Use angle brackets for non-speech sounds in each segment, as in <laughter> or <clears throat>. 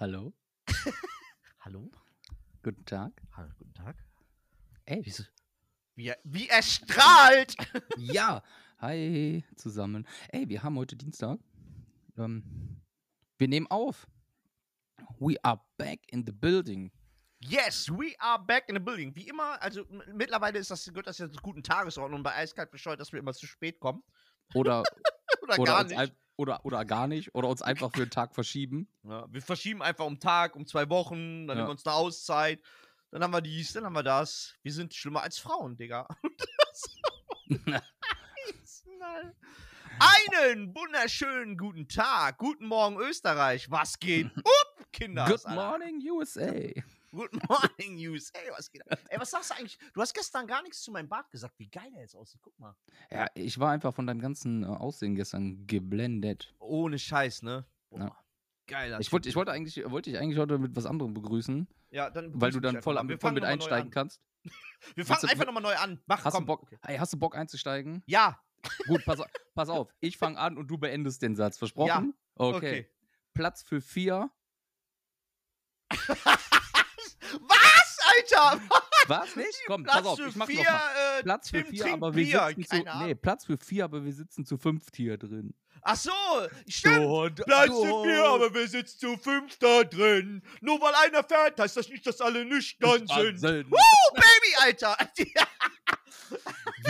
Hallo? <laughs> Hallo? Guten Tag. Hallo, guten Tag. Ey, Wieso? Wie er, wie er strahlt! <laughs> ja. Hi zusammen. Ey, wir haben heute Dienstag. Ähm, wir nehmen auf. We are back in the building. Yes, we are back in the building. Wie immer, also mittlerweile ist das, gehört das ja zur guten Tagesordnung bei Eiskalt bescheuert, dass wir immer zu spät kommen. Oder, <laughs> Oder, oder, gar nicht. ein, oder, oder gar nicht. Oder uns einfach für einen Tag verschieben. Ja, wir verschieben einfach um Tag, um zwei Wochen, dann Ja. nehmen wir uns eine Auszeit. Dann haben wir dies, dann haben wir das. Wir sind schlimmer als Frauen, Digga. <laughs> <laughs> Einen wunderschönen guten Tag. Guten Morgen, Österreich. Was geht? <laughs> Up, Kinder. Good morning, USA. Good <laughs> morning, USA. Was geht? ab? Ey, was sagst du eigentlich? Du hast gestern gar nichts zu meinem Bart gesagt. Wie geil er jetzt aussieht. Guck mal. Ja, ich war einfach von deinem ganzen äh, Aussehen gestern geblendet. Ohne Scheiß, ne? Boah. Ja. Geiler. Ich, wollte, ich wollte eigentlich, wollte ich eigentlich heute mit was anderem begrüßen, Ja, dann weil begrüß du mich dann voll, am- voll mit einsteigen an. kannst. <laughs> Wir fangen du- einfach nochmal neu an. Mach, Hast komm. du Bock? Okay. Hey, hast du Bock einzusteigen? Ja. Gut, pass, <laughs> pass auf. Ich fange an und du beendest den Satz. Versprochen? Okay. Okay. Platz für vier. Was, Alter? <laughs> Was nicht? Komm, Platz pass auf. für Ich mach vier, noch mal. äh, Platz für Tim vier, aber wir Bier. sitzen Keine zu. Ahnung. Nee, Platz für vier, aber wir sitzen zu fünft hier drin. Ach so, stimmt. So, Platz für vier, aber wir sitzen zu fünf da drin. Nur weil einer fährt, heißt das nicht, dass alle nüchtern sind. Wahnsinn. Woo, Baby, Alter.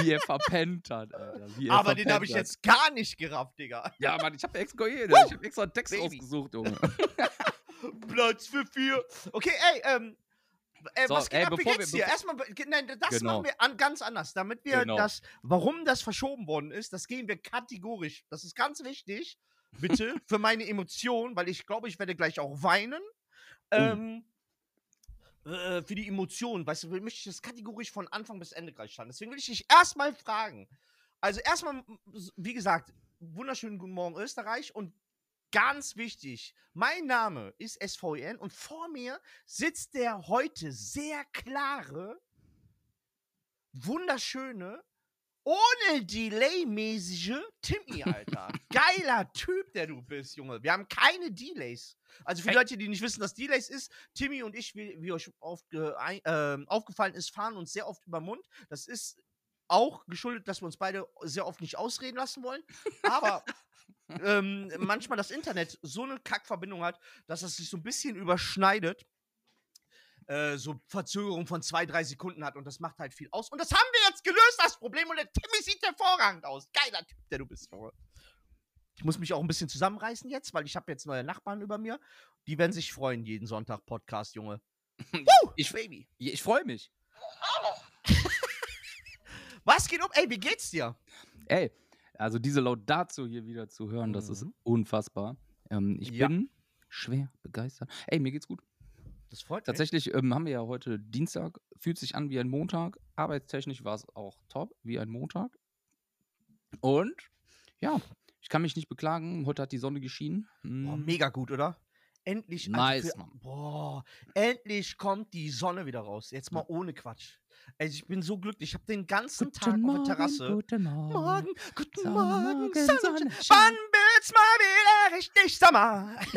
Wie er <laughs> verpennt hat, Alter. Wie er aber den habe ich hat. jetzt gar nicht gerafft, Digga. Ja, Mann, ich habe extra, ich hab extra einen Text Baby. ausgesucht, Junge. <laughs> Platz für vier. Okay, ey, ähm. Äh, So, was geht ey, ab? Wie bevor geht's wir- dir? Erstmal, nein, das Genau. machen wir an, ganz anders. Damit wir Genau. das, warum das verschoben worden ist, das gehen wir kategorisch. Das ist ganz wichtig, bitte, <laughs> für meine Emotionen, weil ich glaube, ich werde gleich auch weinen. Oh. Ähm, äh, für die Emotionen, weißt du, möchte ich das kategorisch von Anfang bis Ende gleich schauen. Deswegen will ich dich erstmal fragen. Also erstmal, wie gesagt, wunderschönen guten Morgen Österreich und ganz wichtig, mein Name ist SVN und vor mir sitzt der heute sehr klare, wunderschöne, ohne Delay-mäßige Timmy, Alter. <laughs> Geiler Typ, der du bist, Junge. Wir haben keine Delays. Also für die. Leute, die nicht wissen, was Delays ist, Timmy und ich, wie, wie euch ein, ähm, aufgefallen ist, fahren uns sehr oft über den Mund. Das ist auch geschuldet, dass wir uns beide sehr oft nicht ausreden lassen wollen. Aber <laughs> ähm, manchmal das Internet so eine Kackverbindung hat, dass es sich so ein bisschen überschneidet. Äh, so Verzögerung von zwei, drei Sekunden hat und das macht halt viel aus. Und das haben wir jetzt gelöst, das Problem. Und der Timmy sieht hervorragend aus. Geiler Typ, der du bist, Junge. Ich muss mich auch ein bisschen zusammenreißen jetzt, weil ich habe jetzt neue Nachbarn über mir. Die werden sich freuen, jeden Sonntag Podcast, Junge. <laughs> Woo, Ich- Baby. Ich freue mich. <laughs> Was geht um? Ey, wie geht's dir? Ey, also diese Laudatio hier wieder zu hören, das ist Mhm. unfassbar. Ähm, ich Ja. bin schwer begeistert. Ey, mir geht's gut. Das freut mich. Tatsächlich ähm, haben wir ja heute Dienstag, fühlt sich an wie ein Montag. Arbeitstechnisch war es auch top, wie ein Montag. Und ja, ich kann mich nicht beklagen. Heute hat die Sonne geschienen. Boah, Mm, mega gut, oder? Endlich. Nice, für, Mann. Boah, endlich kommt die Sonne wieder raus. Jetzt mal ohne Quatsch. Also ich bin so glücklich. Ich habe den ganzen Tag auf der Terrasse. Guten Morgen. Morgen, guten Sonnenmorgen, Morgen, Sonnenschein. Sonnenschein. Wann wird's mal wieder richtig Sommer? <laughs>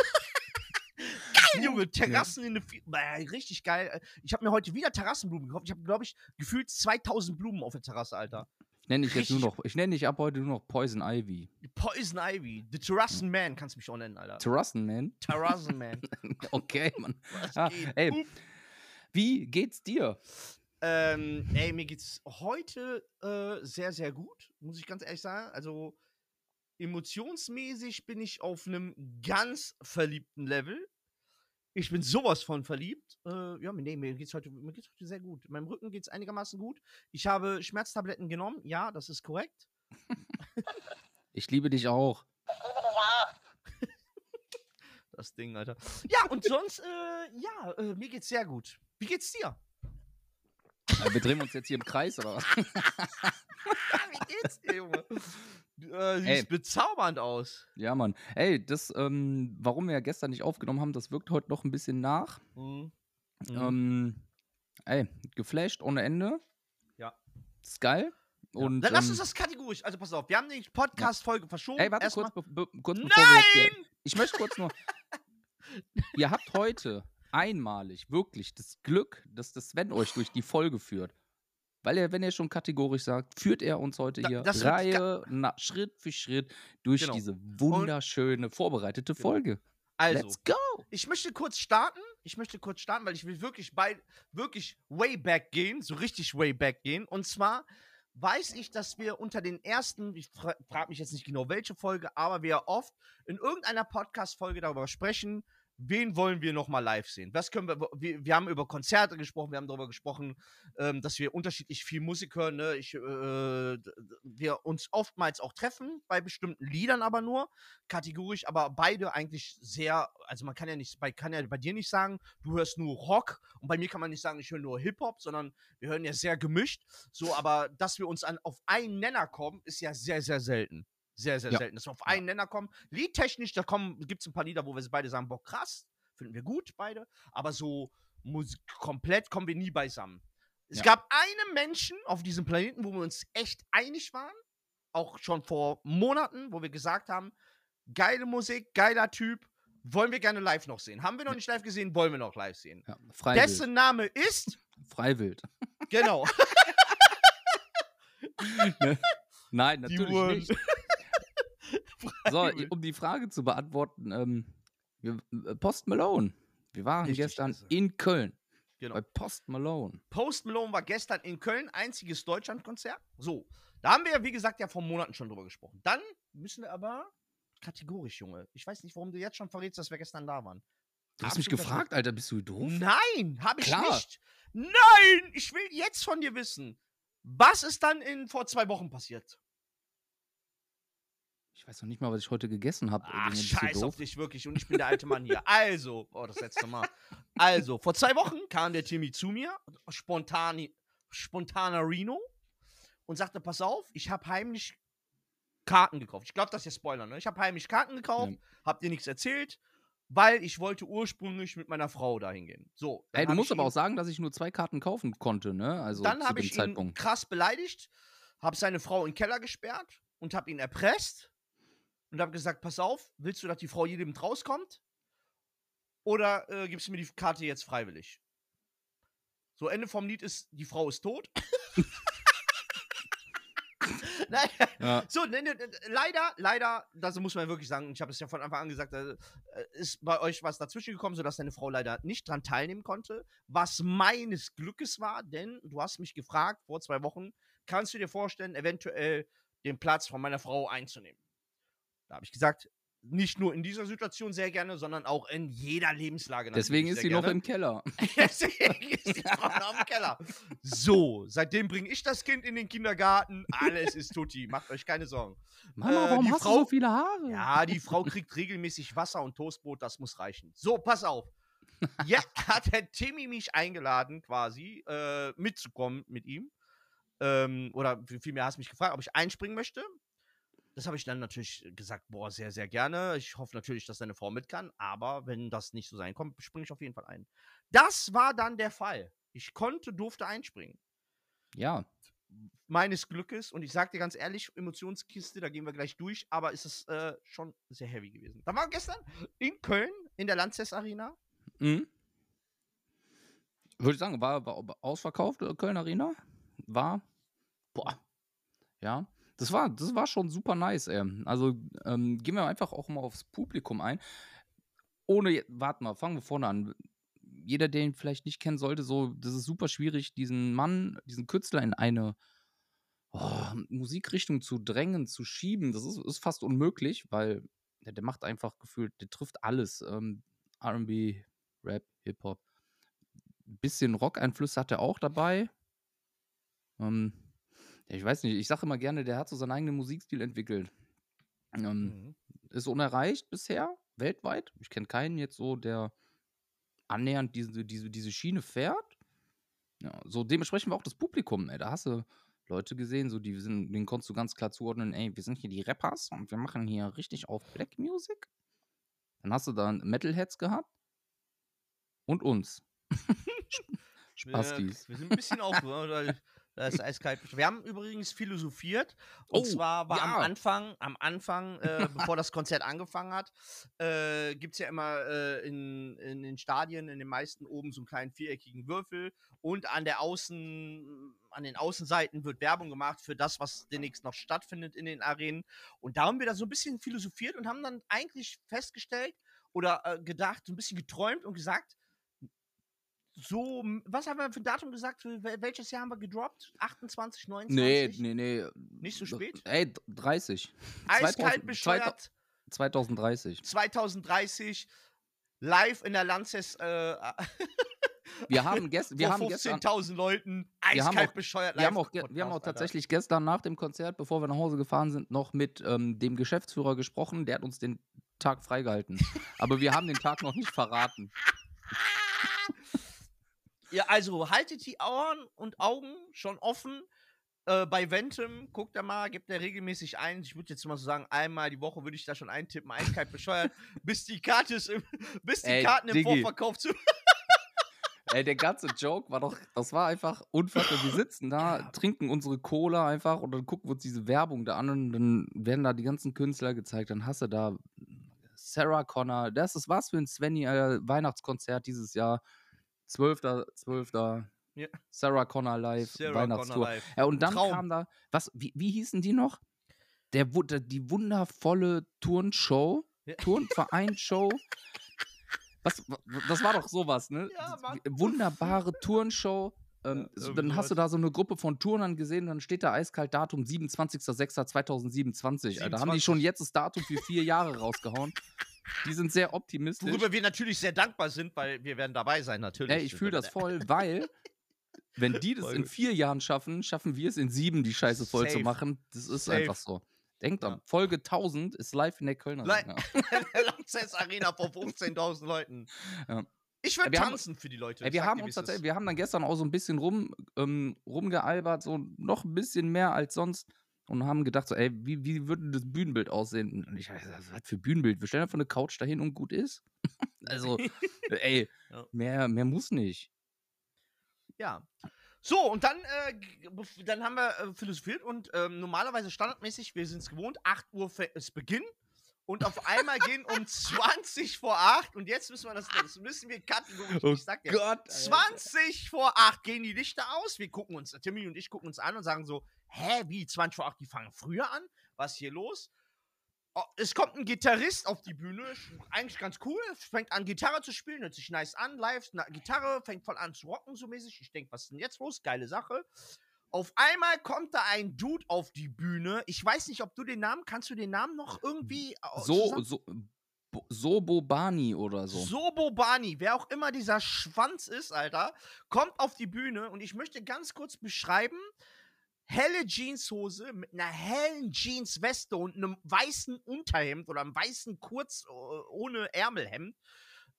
geil, Junge, Terrassen in der Bäh, richtig geil. Ich habe mir heute wieder Terrassenblumen gekauft. Ich habe, glaube ich, gefühlt 2000 Blumen auf der Terrasse, Alter. Ich nenne dich jetzt nur noch, ich nenne dich ab heute nur noch Poison Ivy. Poison Ivy, The Terrassen Man kannst du mich auch nennen, Alter. Terrassen, man. Terrassen Man. <laughs> Okay, Mann. <laughs> Ah, ey, wie geht's dir? Ähm, ey, mir geht's heute äh, sehr, sehr gut, muss ich ganz ehrlich sagen. Also emotionsmäßig bin ich auf einem ganz verliebten Level. Ich bin sowas von verliebt. Äh, ja, nee, mir geht's heute, mir geht's heute sehr gut. Meinem Rücken geht's einigermaßen gut. Ich habe Schmerztabletten genommen. Ja, das ist korrekt. Ich liebe dich auch. <laughs> Das Ding, Alter. Ja, und sonst, äh, ja, äh, mir geht's sehr gut. Wie geht's dir? Wir drehen uns jetzt hier im Kreis, oder was? <laughs> Wie geht's dir, Junge? Äh, Ey. siehst bezaubernd aus. Ja, Mann. Ey, das, ähm, warum wir ja gestern nicht aufgenommen haben, das wirkt heute noch ein bisschen nach. Mhm. Ähm, ey, geflasht ohne Ende. Ja. Ist geil. Ja. Und, Dann lass ähm, uns das kategorisch. Also pass auf, wir haben die Podcast-Folge verschoben. Ey, warte Erstmal- kurz, be kurz bevor wir jetzt Nein! hier, Ich möchte kurz nur. <laughs> ihr habt heute einmalig wirklich das Glück, dass das Sven euch durch die Folge führt. Weil er, wenn er schon kategorisch sagt, führt er uns heute Da- hier Reihe, na, Schritt für Schritt durch Genau. diese wunderschöne, vorbereitete Genau. Folge. Also, Let's go! ich möchte kurz starten. Ich möchte kurz starten, weil ich will wirklich bei wirklich way back gehen, so richtig way back gehen. Und zwar weiß ich, dass wir unter den ersten, ich fra frage mich jetzt nicht genau welche Folge, aber wir oft in irgendeiner Podcast-Folge darüber sprechen, wen wollen wir nochmal live sehen? Was können wir, wir, wir haben über Konzerte gesprochen, wir haben darüber gesprochen, ähm, dass wir unterschiedlich viel Musik hören, ne? ich, äh, wir uns oftmals auch treffen, bei bestimmten Liedern aber nur, kategorisch, aber beide eigentlich sehr, also man kann ja nicht, bei, kann ja bei dir nicht sagen, du hörst nur Rock und bei mir kann man nicht sagen, ich höre nur Hip-Hop, sondern wir hören ja sehr gemischt, so, aber dass wir uns an, auf einen Nenner kommen, ist ja sehr, sehr selten. Sehr, sehr Ja. selten, dass wir auf einen Nenner kommen. Liedtechnisch, da gibt es ein paar Lieder, wo wir beide sagen, boah, krass, finden wir gut, beide, aber so Musik komplett kommen wir nie beisammen. Es Ja. gab einen Menschen auf diesem Planeten, wo wir uns echt einig waren, auch schon vor Monaten, wo wir gesagt haben, geile Musik, geiler Typ, wollen wir gerne live noch sehen. Haben wir noch nicht live gesehen, wollen wir noch live sehen. Ja, Freiwild. Dessen Name ist, <laughs> Freiwild. genau, <laughs> Nein, Die natürlich nicht. So, um die Frage zu beantworten, ähm, äh, Post Malone. Wir waren Richtig, gestern also. in Köln genau. bei Post Malone. Post Malone war gestern in Köln, einziges Deutschlandkonzert. So, da haben wir ja, wie gesagt, ja vor Monaten schon drüber gesprochen. Dann müssen wir aber kategorisch, Junge. Ich weiß nicht, warum du jetzt schon verrätst, dass wir gestern da waren. Du hast mich gefragt, Alter, bist du doof? Nein, habe ich Klar. nicht. Nein, ich will jetzt von dir wissen. Was ist dann in vor zwei Wochen passiert? Ich weiß noch nicht mal, was ich heute gegessen habe. Ach, scheiß auf dich wirklich. Und ich bin der alte Mann hier. Also, oh, das letzte Mal. Also, vor zwei Wochen kam der Timmy zu mir, spontan, spontaner Reno, und sagte: Pass auf, ich habe heimlich Karten gekauft. Ich glaube, das ist ja Spoiler, ne? Ich habe heimlich Karten gekauft, Ja. hab dir nichts erzählt, weil ich wollte ursprünglich mit meiner Frau dahin gehen. So. Ey, du musst aber ihn- auch sagen, dass ich nur zwei Karten kaufen konnte, ne? Also dann habe ich ihn Zeitpunkt. krass beleidigt, habe seine Frau in den Keller gesperrt und habe ihn erpresst und habe gesagt, pass auf, willst du, dass die Frau lebend rauskommt? Oder äh, gibst du mir die Karte jetzt freiwillig? So, Ende vom Lied ist, die Frau ist tot. <laughs> Nein, Ja. so, ne, ne, ne, leider, leider, das muss man wirklich sagen, ich habe es ja von Anfang an gesagt, äh, ist bei euch was dazwischen gekommen, sodass deine Frau leider nicht dran teilnehmen konnte, was meines Glückes war, denn du hast mich gefragt vor zwei Wochen, kannst du dir vorstellen, eventuell den Platz von meiner Frau einzunehmen? Da habe ich gesagt, nicht nur in dieser Situation sehr gerne, sondern auch in jeder Lebenslage. Deswegen ist sie sehr noch gerne. im Keller. <laughs> Deswegen ist Frau noch im Keller. So, seitdem bringe ich das Kind in den Kindergarten. Alles ist tutti. Macht euch keine Sorgen. Mama, Äh, warum die hast Frau- du so viele Haare? Ja, die Frau kriegt regelmäßig Wasser und Toastbrot. Das muss reichen. So, pass auf. Jetzt <laughs> hat der Timmy mich eingeladen, quasi, äh, mitzukommen mit ihm. Ähm, oder vielmehr hast du mich gefragt, ob ich einspringen möchte. Das habe ich dann natürlich gesagt, boah, sehr, sehr gerne. Ich hoffe natürlich, dass deine Frau mit kann, aber wenn das nicht so sein kommt, springe ich auf jeden Fall ein. Das war dann der Fall. Ich konnte, durfte einspringen. Ja. Meines Glückes, und ich sag dir ganz ehrlich, Emotionskiste, da gehen wir gleich durch, aber ist es äh, schon sehr heavy gewesen. Da war gestern in Köln, in der Lanxess Arena. Mhm. Würde ich sagen, war, war ausverkauft, äh, Köln Arena. War, boah, ja, das war, das war schon super nice, ey. Also ähm, gehen wir einfach auch mal aufs Publikum ein. Ohne, warte mal, fangen wir vorne an. Jeder, der ihn vielleicht nicht kennen sollte, so, das ist super schwierig, diesen Mann, diesen Künstler in eine oh, Musikrichtung zu drängen, zu schieben. Das ist, ist fast unmöglich, weil der, der macht einfach gefühlt, der trifft alles. Ähm, RB, Rap, Hip-Hop. Bisschen Rock-Einflüsse hat er auch dabei. Ähm, ich weiß nicht, ich sage immer gerne, der hat so seinen eigenen Musikstil entwickelt. Ähm, Ist unerreicht bisher, weltweit. Ich kenne keinen jetzt so, der annähernd diese, diese, diese Schiene fährt. Ja, so dementsprechend war auch das Publikum, ey. Da hast du Leute gesehen, so die sind, denen konntest du ganz klar zuordnen, ey, wir sind hier die Rappers und wir machen hier richtig auf Black Music. Dann hast du dann Metalheads gehabt und uns. <laughs> Spastis. Wir, wir sind ein bisschen <laughs> auf. weil Das ist eiskalt. Wir haben übrigens philosophiert. Und Oh, zwar war am ja. Anfang, am Anfang, äh, <laughs> bevor das Konzert angefangen hat, äh, gibt es ja immer äh, in, in den Stadien, in den meisten oben so einen kleinen viereckigen Würfel. Und an der Außen, an den Außenseiten wird Werbung gemacht für das, was demnächst noch stattfindet in den Arenen. Und da haben wir da so ein bisschen philosophiert und haben dann eigentlich festgestellt oder äh, gedacht, so ein bisschen geträumt und gesagt, so, was haben wir für ein Datum gesagt? Welches Jahr haben wir gedroppt? 28, 29? Nee, nee, nee. Nicht so spät? Ey, 30. Eiskalt 2000 bescheuert. 2030. 2030 live in der Lanxess äh, <laughs> Wir haben, gest wir haben gestern. 15.000 Leuten Wir haben eiskalt auch- bescheuert Wir haben, auch, wir haben auch tatsächlich gestern nach dem Konzert, bevor wir nach Hause gefahren sind, noch mit ähm, dem Geschäftsführer gesprochen. Der hat uns den Tag freigehalten. Aber wir haben den Tag noch nicht verraten. <laughs> Ja, also haltet die Ohren und Augen schon offen. Äh, bei Ventum, guckt da mal, gebt da regelmäßig ein. Ich würde jetzt mal so sagen, einmal die Woche würde ich da schon eintippen, eiskalt bescheuert, bis die Karte ist im, <laughs> bis die Ey, Karten im Diggi. Vorverkauf zu. Ey, der ganze Joke war doch, das war einfach unfassbar. Wir sitzen da, trinken unsere Cola einfach und dann gucken wir uns diese Werbung da an und dann werden da die ganzen Künstler gezeigt. Dann hast du da Sarah Connor. Das ist was für ein Svenny äh, Weihnachtskonzert dieses Jahr. 12. 12. Ja. Sarah Connor live, Sarah Weihnachtstour. Connor live. Ja, und dann Traum. kam da, was, wie, wie hießen die noch? Der, der, die wundervolle Turnshow, Ja. Turnvereinsshow. Was, wa- das war doch sowas, ne? Ja. Wunderbare Turnshow. Ähm, Ja, dann hast du da so eine Gruppe von Turnern gesehen, dann steht da eiskalt Datum 27.06.2027. Alter, haben die 27. schon jetzt das Datum für vier Jahre rausgehauen. Die sind sehr optimistisch. Worüber wir natürlich sehr dankbar sind, weil wir werden dabei sein, natürlich. Ey, ich fühle das voll, weil <laughs> wenn die das in vier Jahren schaffen, schaffen wir es in sieben, die Scheiße voll zu Safe. machen. Das ist Safe. einfach so. Denkt Ja. Folge 1000 ist live in der Kölner. Li- Arena. <laughs> der Lanxess Arena vor 15.000 Leuten. Ja. Ich würde Wir haben- tanzen für die Leute. Ey, wir haben uns tatsächlich, wir haben dann gestern auch so ein bisschen rum, ähm, rumgealbert, so noch ein bisschen mehr als sonst und haben gedacht, so, ey, wie, wie würde das Bühnenbild aussehen? Und ich dachte, was für Bühnenbild? Wir stellen einfach eine Couch dahin und gut ist. <laughs> also, <laughs> ey, Ja. mehr, mehr muss nicht. Ja. So, und dann, äh, dann haben wir äh, philosophiert und ähm, normalerweise standardmäßig, wir sind es gewohnt, 8 Uhr ist Beginn und auf einmal gehen um <laughs> 20 vor 8 und jetzt müssen wir das, das müssen wir kategorisch, Oh ich sag dir, Gott. 20 vor 8 gehen die Lichter aus, wir gucken uns, Timmy und ich gucken uns an und sagen so, hä, wie, 20 vor 8, die fangen früher an? Was ist hier los? Oh, es kommt ein Gitarrist auf die Bühne, eigentlich ganz cool, fängt an Gitarre zu spielen, hört sich nice an, live, na, Gitarre, fängt voll an zu rocken so mäßig. Ich denke, was ist denn jetzt los? Geile Sache. Auf einmal kommt da ein Dude auf die Bühne. Ich weiß nicht, ob du den Namen, kannst du den Namen noch irgendwie äh, So, zusammen- so, Bo- Sobobani oder so. Sobobani, wer auch immer dieser Schwanz ist, Alter, kommt auf die Bühne und ich möchte ganz kurz beschreiben. Helle Jeanshose mit einer hellen Jeansweste und einem weißen Unterhemd oder einem weißen Kurz äh, ohne Ärmelhemd.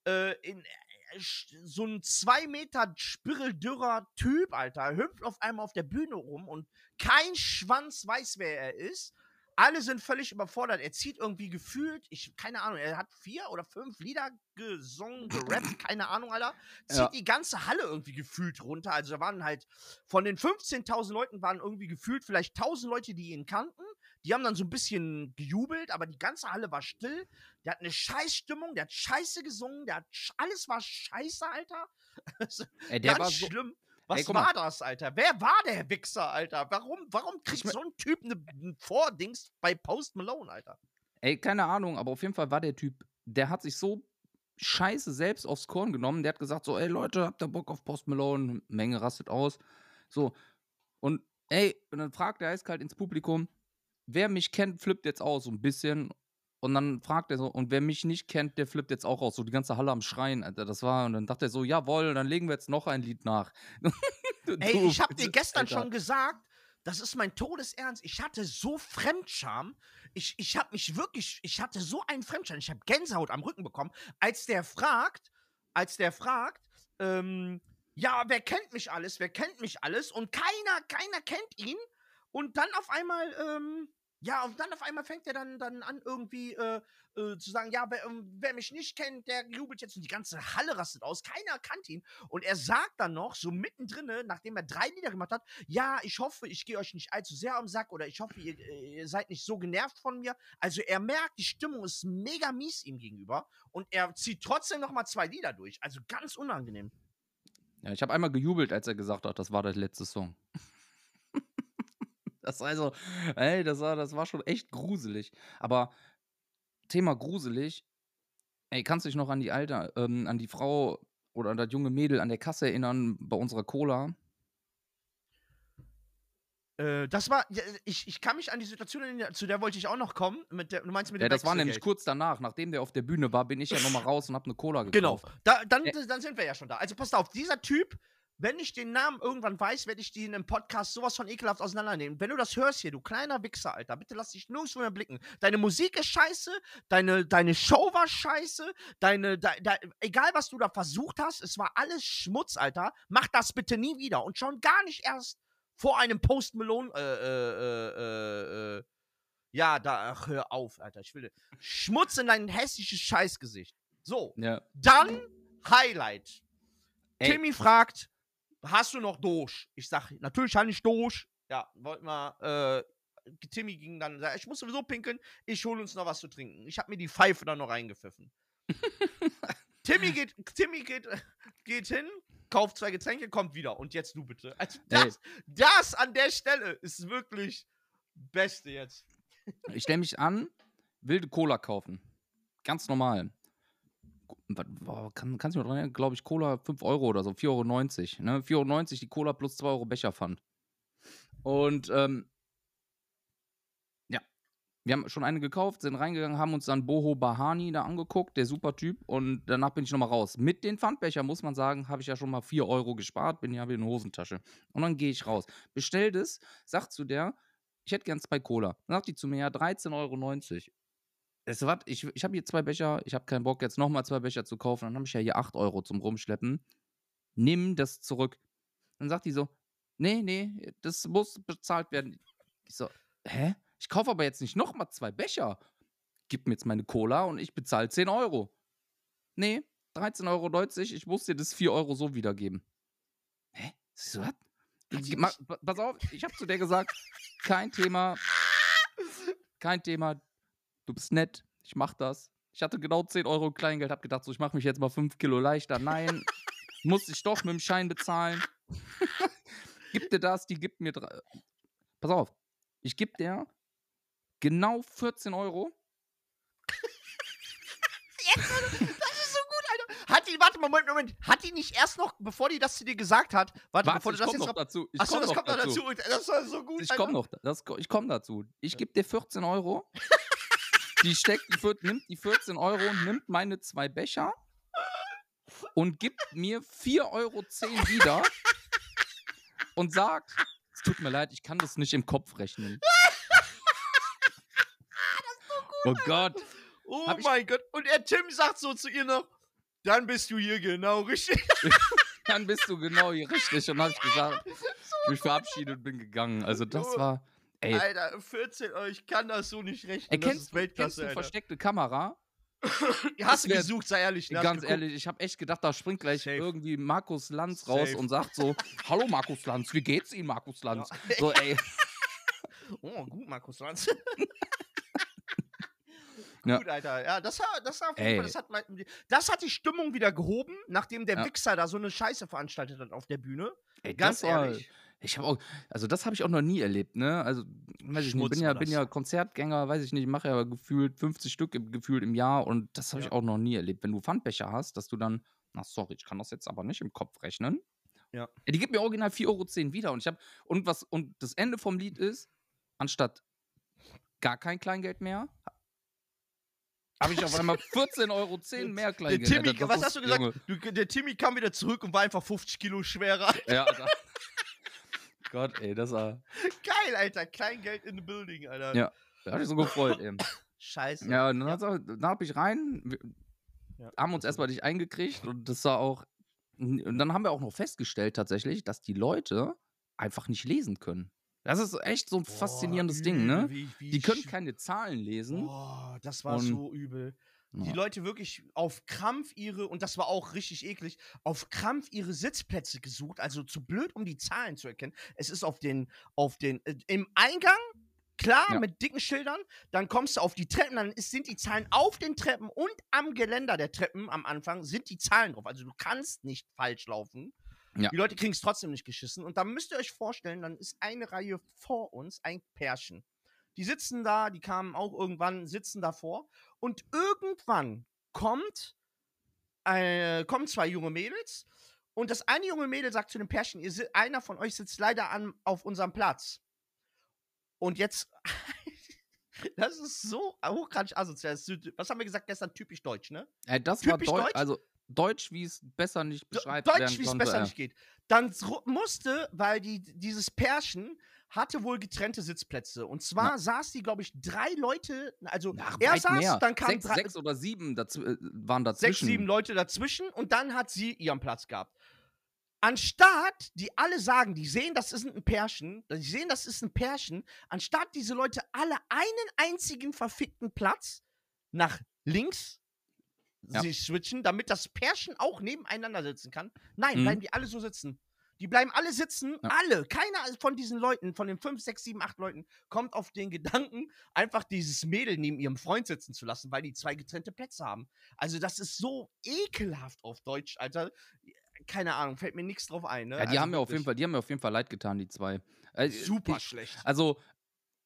Äh, in, äh, so ein zwei Meter spirreldürrer Typ, Alter, hüpft auf einmal auf der Bühne rum und kein Schwanz weiß, wer er ist. Alle sind völlig überfordert. Er zieht irgendwie gefühlt, ich, keine Ahnung, er hat vier oder fünf Lieder gesungen, gerappt, <clears throat> keine Ahnung, Alter. Zieht Ja. die ganze Halle irgendwie gefühlt runter. Also da waren halt, von den 15.000 Leuten waren irgendwie gefühlt vielleicht 1.000 Leute, die ihn kannten. Die haben dann so ein bisschen gejubelt, aber die ganze Halle war still. Der hat eine Scheißstimmung, der hat Scheiße gesungen, der hat, alles war Scheiße, Alter. <laughs> Also, Ey, der war so, schlimm. Was Ey, war das, Alter? Wer war der Wichser, Alter? Warum, warum kriegt mein- so ein Typ ne, ein Vordings bei Post Malone, Alter? Ey, keine Ahnung, aber auf jeden Fall war der Typ, der hat sich so scheiße selbst aufs Korn genommen. Der hat gesagt so, ey Leute, habt ihr Bock auf Post Malone? Menge rastet aus. So. Und ey, und dann fragt er eiskalt ins Publikum, wer mich kennt, flippt jetzt aus, so ein bisschen. Und dann fragt er so, und wer mich nicht kennt, der flippt jetzt auch aus. So die ganze Halle am Schreien, Alter. Das war, und dann dachte er so, jawohl, dann legen wir jetzt noch ein Lied nach. <laughs> Ey, ich hab dir gestern Alter. schon gesagt, das ist mein Todesernst. Ich hatte so Fremdscham. Ich, ich hab mich wirklich, ich hatte so einen Fremdscham. Ich habe Gänsehaut am Rücken bekommen, als der fragt, als der fragt, ähm, ja, wer kennt mich alles? Wer kennt mich alles? Und keiner, keiner kennt ihn. Und dann auf einmal, ähm, Ja, und dann auf einmal fängt er dann, dann an, irgendwie äh, äh, zu sagen, ja, wer, ähm, wer mich nicht kennt, der jubelt jetzt und die ganze Halle rastet aus. Keiner kannte ihn. Und er sagt dann noch, so mittendrin, nachdem er drei Lieder gemacht hat, ja, ich hoffe, ich gehe euch nicht allzu sehr am Sack oder ich hoffe, ihr, äh, ihr seid nicht so genervt von mir. Also er merkt, die Stimmung ist mega mies ihm gegenüber und er zieht trotzdem noch mal zwei Lieder durch. Also ganz unangenehm. Ja, ich habe einmal gejubelt, als er gesagt hat, das war der letzte Song. Das war also, ey, das war, das war schon echt gruselig. Aber Thema gruselig, ey, kannst du dich noch an die alte, ähm, an die Frau oder an das junge Mädel an der Kasse erinnern bei unserer Cola? Äh, das war, ja, ich, ich kann mich an die Situation erinnern, zu der wollte ich auch noch kommen. Mit der, du meinst mit dem Ja, das war nämlich kurz danach, nachdem der auf der Bühne war, bin ich ja nochmal raus und hab eine Cola Genau, gekauft. da, dann, Äh. dann sind wir ja schon da. Also passt auf, dieser Typ, wenn ich den Namen irgendwann weiß, werde ich den im Podcast sowas von ekelhaft auseinandernehmen. Wenn du das hörst hier, du kleiner Wichser, Alter, bitte lass dich nirgendwo mehr blicken. Deine Musik ist scheiße, deine, deine Show war scheiße, deine, de, de, egal was du da versucht hast, es war alles Schmutz, Alter. Mach das bitte nie wieder und schon gar nicht erst vor einem Post Malone, äh, äh, äh, äh, äh, ja, da, ach, hör auf, Alter, ich will Schmutz in dein hässliches Scheißgesicht. So, Ja. dann Highlight. Ey. Timmy fragt, hast du noch Doge? Ich sag, natürlich habe ich Doge. Ja, wollten wir, äh, Timmy ging dann, ich muss sowieso pinkeln, ich hole uns noch was zu trinken. Ich habe mir die Pfeife dann noch reingepfiffen. <laughs> Timmy geht, Timmy geht, geht hin, kauft zwei Getränke, kommt wieder. Und jetzt du bitte. Also das, das an der Stelle ist wirklich Beste jetzt. Ich stelle mich an, wilde Cola kaufen. Ganz normal. Kann, kannst du mich noch dran erinnern? Glaube ich, Cola 5 Euro oder so, 4,90 Euro. Ne? 4,90 Euro die Cola plus 2 Euro Becherpfand. Und ähm, ja, wir haben schon eine gekauft, sind reingegangen, haben uns dann Boho Bahani da angeguckt, der super Typ. Und danach bin ich nochmal raus. Mit den Pfandbecher, muss man sagen, habe ich ja schon mal 4 Euro gespart, bin ja wieder in Hosentasche. Und dann gehe ich raus. Bestell das, sagt zu der, ich hätte gern zwei Cola. Dann sagt die zu mir, ja, 13,90 Euro. Es war, ich ich habe hier zwei Becher, ich habe keinen Bock, jetzt nochmal zwei Becher zu kaufen. Dann habe ich ja hier 8 Euro zum Rumschleppen. Nimm das zurück. Dann sagt die so, nee, nee, das muss bezahlt werden. Ich so, hä? Ich kaufe aber jetzt nicht nochmal zwei Becher. Gib mir jetzt meine Cola und ich bezahle 10 Euro. Nee, 13,90 Euro, ich muss dir das 4 Euro so wiedergeben. Hä? So, was? Pass auf, ich habe zu der gesagt, kein Thema, kein Thema, du bist nett, ich mach das. Ich hatte genau 10 Euro Kleingeld, hab gedacht, so, ich mache mich jetzt mal 5 Kilo leichter. Nein, <laughs> muss ich doch mit dem Schein bezahlen. <laughs> gib dir das, die gibt mir. drei- Pass auf, ich geb dir genau 14 Euro. <laughs> Das ist so gut, Alter. Hat die, warte mal, Moment, Moment. Hat die nicht erst noch, bevor die das zu dir gesagt hat, warte, Warte, bevor ich du das jetzt noch noch. dazu. Ich Achso, komm das noch kommt noch dazu. Das war so gut. Ich komme noch, das, ich komm dazu. Ich gebe dir 14 Euro. Die steckt, nimmt die 14 Euro, nimmt meine zwei Becher und gibt mir 4,10 Euro wieder und sagt, es tut mir leid, ich kann das nicht im Kopf rechnen. Oh Gott. Oh Hab mein Gott. Und der Tim sagt so zu ihr noch, dann bist du hier genau richtig. <laughs> Dann bist du genau hier richtig. Und habe ich gesagt, <laughs> ich mich verabschiedet und bin gegangen. Also das war, ey, Alter, 14 Euro, ich kann das so nicht rechnen. ey das ist du- Weltklasse, du versteckte Kamera? <laughs> Hast du gesucht, sei ehrlich. ne? Ganz geguckt? ehrlich, ich habe echt gedacht, da springt gleich Safe. irgendwie Markus Lanz raus Safe. und sagt so: <laughs> Hallo Markus Lanz, wie geht's Ihnen, Markus Lanz? Ja. <laughs> So, ey, Oh, gut, Markus Lanz. Ja. Gut, Alter. Ja, das, war- das, war auf jeden Ey. Fall, das, hat, das hat die Stimmung wieder gehoben, nachdem der Ja. Wichser da so eine Scheiße veranstaltet hat auf der Bühne. ey Ganz das war, ehrlich. Ich habe auch, also das habe ich auch noch nie erlebt, ne? Also, weiß ich nicht, bin ja, bin ja Konzertgänger, weiß ich nicht, mache ja gefühlt 50 Stück im, gefühlt im Jahr und das habe ich Ja. auch noch nie erlebt. Wenn du Pfandbecher hast, dass du dann, na sorry, ich kann das jetzt aber nicht im Kopf rechnen. Ja. Die gibt mir original 4,10 Euro wieder und ich habe, und was, und das Ende vom Lied ist, anstatt gar kein Kleingeld mehr, habe ich auf einmal 14,10 Euro mehr Der Kleingeld. Timmy, Alter, das was hast du gesagt? Du, der Timmy kam wieder zurück und war einfach 50 Kilo schwerer. ja, Alter. <laughs> Gott, ey, das war, Geil, Alter. Kleingeld in the building, Alter. Ja. da hatte ich so gefreut, ey. Scheiße. Ja, und dann, hat's auch- dann hab ich rein, wir Ja. haben uns erstmal nicht eingekriegt und das war auch. Und dann haben wir auch noch festgestellt tatsächlich, dass die Leute einfach nicht lesen können. Das ist echt so ein Boah, faszinierendes Ding, ne? übel, wie- wie Die können keine Zahlen lesen. Boah, das war Und- so übel. Die Ja. Leute wirklich auf Krampf ihre, und das war auch richtig eklig, auf Krampf ihre Sitzplätze gesucht, also zu blöd, um die Zahlen zu erkennen. Es ist auf den, auf den, äh, im Eingang, klar, Ja. mit dicken Schildern, dann kommst du auf die Treppen, dann ist, sind die Zahlen auf den Treppen und am Geländer der Treppen am Anfang sind die Zahlen drauf. Also du kannst nicht falsch laufen. Ja. Die Leute kriegen es trotzdem nicht geschissen. Und da müsst ihr euch vorstellen, dann ist eine Reihe vor uns ein Pärchen. Die sitzen da, die kamen auch irgendwann, sitzen davor. Und irgendwann kommt, äh, kommen zwei junge Mädels. Und das eine junge Mädel sagt zu dem Pärchen, ihr, einer von euch sitzt leider an, auf unserem Platz. Und jetzt, <laughs> das ist so hochgradig asozial. Was haben wir gesagt gestern? Typisch deutsch, ne? Äh, das war Typisch Deutsch, also Deutsch, wie es besser nicht beschreibt Deutsch, wie es besser äh, nicht geht. Dann musste, weil die, dieses Pärchen hatte wohl getrennte Sitzplätze. Und zwar Ja. saß die, glaube ich, drei Leute, also Ach, er saß, mehr. dann kamen sechs, drei, sechs oder sieben dazw äh, waren sechs, dazwischen. sieben Leute dazwischen und dann hat sie ihren Platz gehabt. Anstatt, die alle sagen, die sehen, das ist ein Pärchen, die sehen, das ist ein Pärchen, anstatt diese Leute alle einen einzigen verfickten Platz nach links Ja. sich switchen, damit das Pärchen auch nebeneinander sitzen kann. Nein, Mhm. bleiben die alle so sitzen. Die bleiben alle sitzen, Ja. alle. Keiner von diesen Leuten, von den fünf, sechs, sieben, acht Leuten, kommt auf den Gedanken, einfach dieses Mädel neben ihrem Freund sitzen zu lassen, weil die zwei getrennte Plätze haben. Also, das ist so ekelhaft auf Deutsch, Alter. Keine Ahnung, fällt mir nichts drauf ein. Ne? Ja, die also haben mir auf jeden Fall, die haben mir auf jeden Fall leid getan, die zwei. Äh, Super schlecht. Also,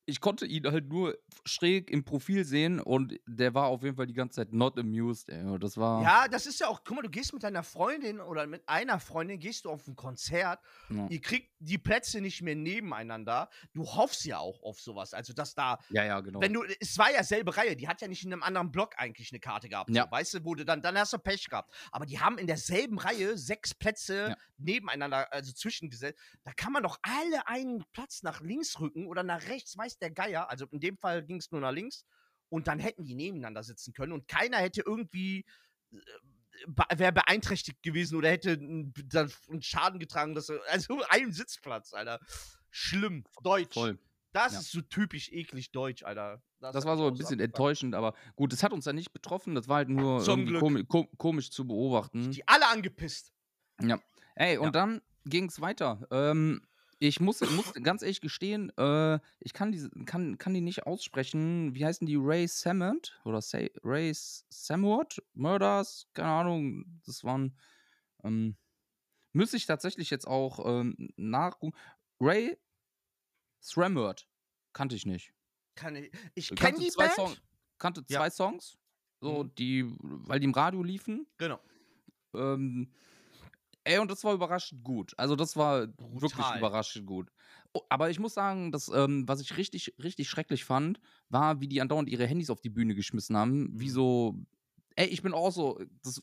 ich konnte ihn halt nur schräg im Profil sehen und der war auf jeden Fall die ganze Zeit not amused, ey. Das war. Ja, das ist ja auch, guck mal, du gehst mit deiner Freundin oder mit einer Freundin, gehst du auf ein Konzert, Ja. ihr kriegt die Plätze nicht mehr nebeneinander. Du hoffst ja auch auf sowas. Also, dass da, ja, ja, genau. wenn du, es war ja selbe Reihe, die hat ja nicht in einem anderen Block eigentlich eine Karte gehabt. Ja. So, weißt du, wo du dann, dann hast du Pech gehabt. Aber die haben in derselben Reihe sechs Plätze Ja. nebeneinander, also zwischengesetzt. Da kann man doch alle einen Platz nach links rücken oder nach rechts, weiß der Geier. Also in dem Fall ging es nur nach links. Und dann hätten die nebeneinander sitzen können und keiner hätte irgendwie wäre beeinträchtigt gewesen oder hätte einen, Schaden getragen. Dass, er- also <laughs> ein Sitzplatz, Alter. Schlimm. Deutsch. Voll. Das Ja. ist so typisch eklig deutsch, Alter. Das hat war so ein bisschen enttäuschend, aber gut, es hat uns ja nicht betroffen. Das war halt nur komi ko komisch zu beobachten. Die alle angepisst. Ja. Ey, und Ja. dann ging es weiter. Ähm, ich muss, muss ganz ehrlich gestehen, äh, ich kann, diese, kann, kann die nicht aussprechen. Wie heißen die? Ray Samond? Oder Say, Ray Samwood? Murders? Keine Ahnung. Das waren. Ähm, müsste ich tatsächlich jetzt auch ähm, nachgucken. Ray Sramert. Kannte ich nicht. Kann ich ich kenne Kannte die zwei Band. Song, kannte Ja. zwei Songs. So, Mhm. die, weil die im Radio liefen. Genau. Ähm, ey, und das war überraschend gut. Also, das war wirklich Brutal. überraschend gut. Oh, aber ich muss sagen, das, ähm, was ich richtig, richtig schrecklich fand, war, wie die andauernd ihre Handys auf die Bühne geschmissen haben. Wie Mhm. so, ey, ich bin auch so, das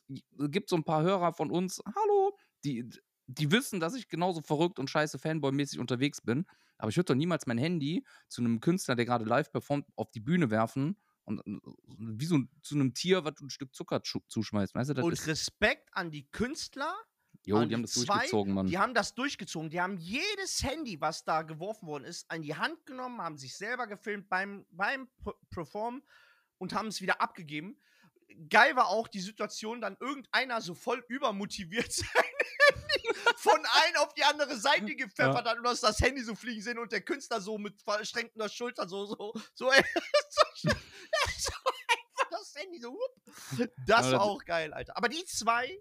gibt so ein paar Hörer von uns, hallo, die, die wissen, dass ich genauso verrückt und scheiße Fanboy-mäßig unterwegs bin. Aber ich würde doch niemals mein Handy zu einem Künstler, der gerade live performt, auf die Bühne werfen und äh, wie so zu einem Tier, was du ein Stück Zucker zu- zuschmeißt. Weißt du, Und Respekt an die Künstler. Jo, die haben das zwei, durchgezogen, Mann. Die haben das durchgezogen. Die haben jedes Handy, was da geworfen worden ist, an die Hand genommen, haben sich selber gefilmt beim, beim P- Perform und haben es wieder abgegeben. Geil war auch die Situation, dann irgendeiner so voll übermotiviert <laughs> sein Handy von ein auf die andere Seite <laughs> gepfeffert hat und hast das Handy so fliegen sehen und der Künstler so mit verschränkter Schulter so, so, so, ey, <laughs> so, so einfach das Handy so, whoop. Das war das- auch geil, Alter. Aber die zwei,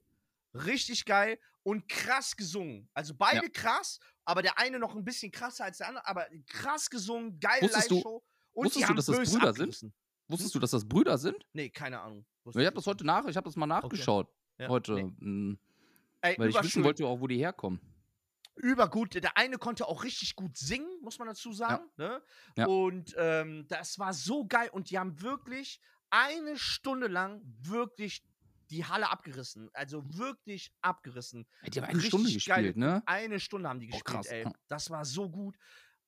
richtig geil und krass gesungen. Also beide krass, aber der eine noch ein bisschen krasser als der andere, aber krass gesungen, geile Wusstest du- Live-Show. Und wusstest du, haben dass das Brüder sind? abgerissen. Wusstest du, dass das Brüder sind? Nee, keine Ahnung. Ich habe das heute nach, ich habe das mal nachgeschaut. Ja, heute. nee. mm, Ey, Weil ich wissen wollte auch, wo die herkommen. übergut. Der eine konnte auch richtig gut singen, muss man dazu sagen. Ne? Ja. Und ähm, das war so geil. Und die haben wirklich eine Stunde lang wirklich die Halle abgerissen. Also wirklich abgerissen. Die haben eine Richtig Stunde gespielt, ne? Eine Stunde haben die Oh, gespielt, krass. ey. Das war so gut.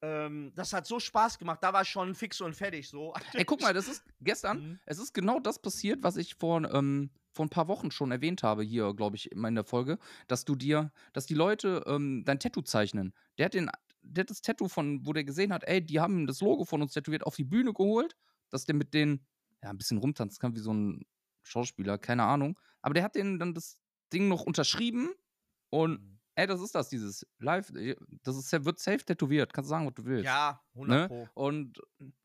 Ähm, das hat so Spaß gemacht. Da war schon fix und fertig. So. <laughs> Ey, guck mal, das ist gestern, Mhm. es ist genau das passiert, was ich vor, ähm, vor ein paar Wochen schon erwähnt habe, hier, glaube ich, in der Folge, dass du dir, dass die Leute ähm, dein Tattoo zeichnen. Der hat den, der hat das Tattoo von, wo der gesehen hat, ey, die haben das Logo von uns tätowiert, auf die Bühne geholt, dass der mit denen, ja, ein bisschen rumtanzen kann, wie so ein Schauspieler, keine Ahnung. Aber der hat denen dann das Ding noch unterschrieben und Mhm. ey, das ist das, dieses Live, äh, das ist, wird safe tätowiert, kannst du sagen, was du willst. Ja, 100 ne? Pro. Und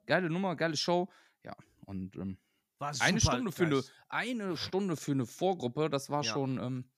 geile Nummer, geile Show. Ja, und ähm, eine Stunde für eine, eine Stunde für eine Vorgruppe, das war Ja. schon, ähm,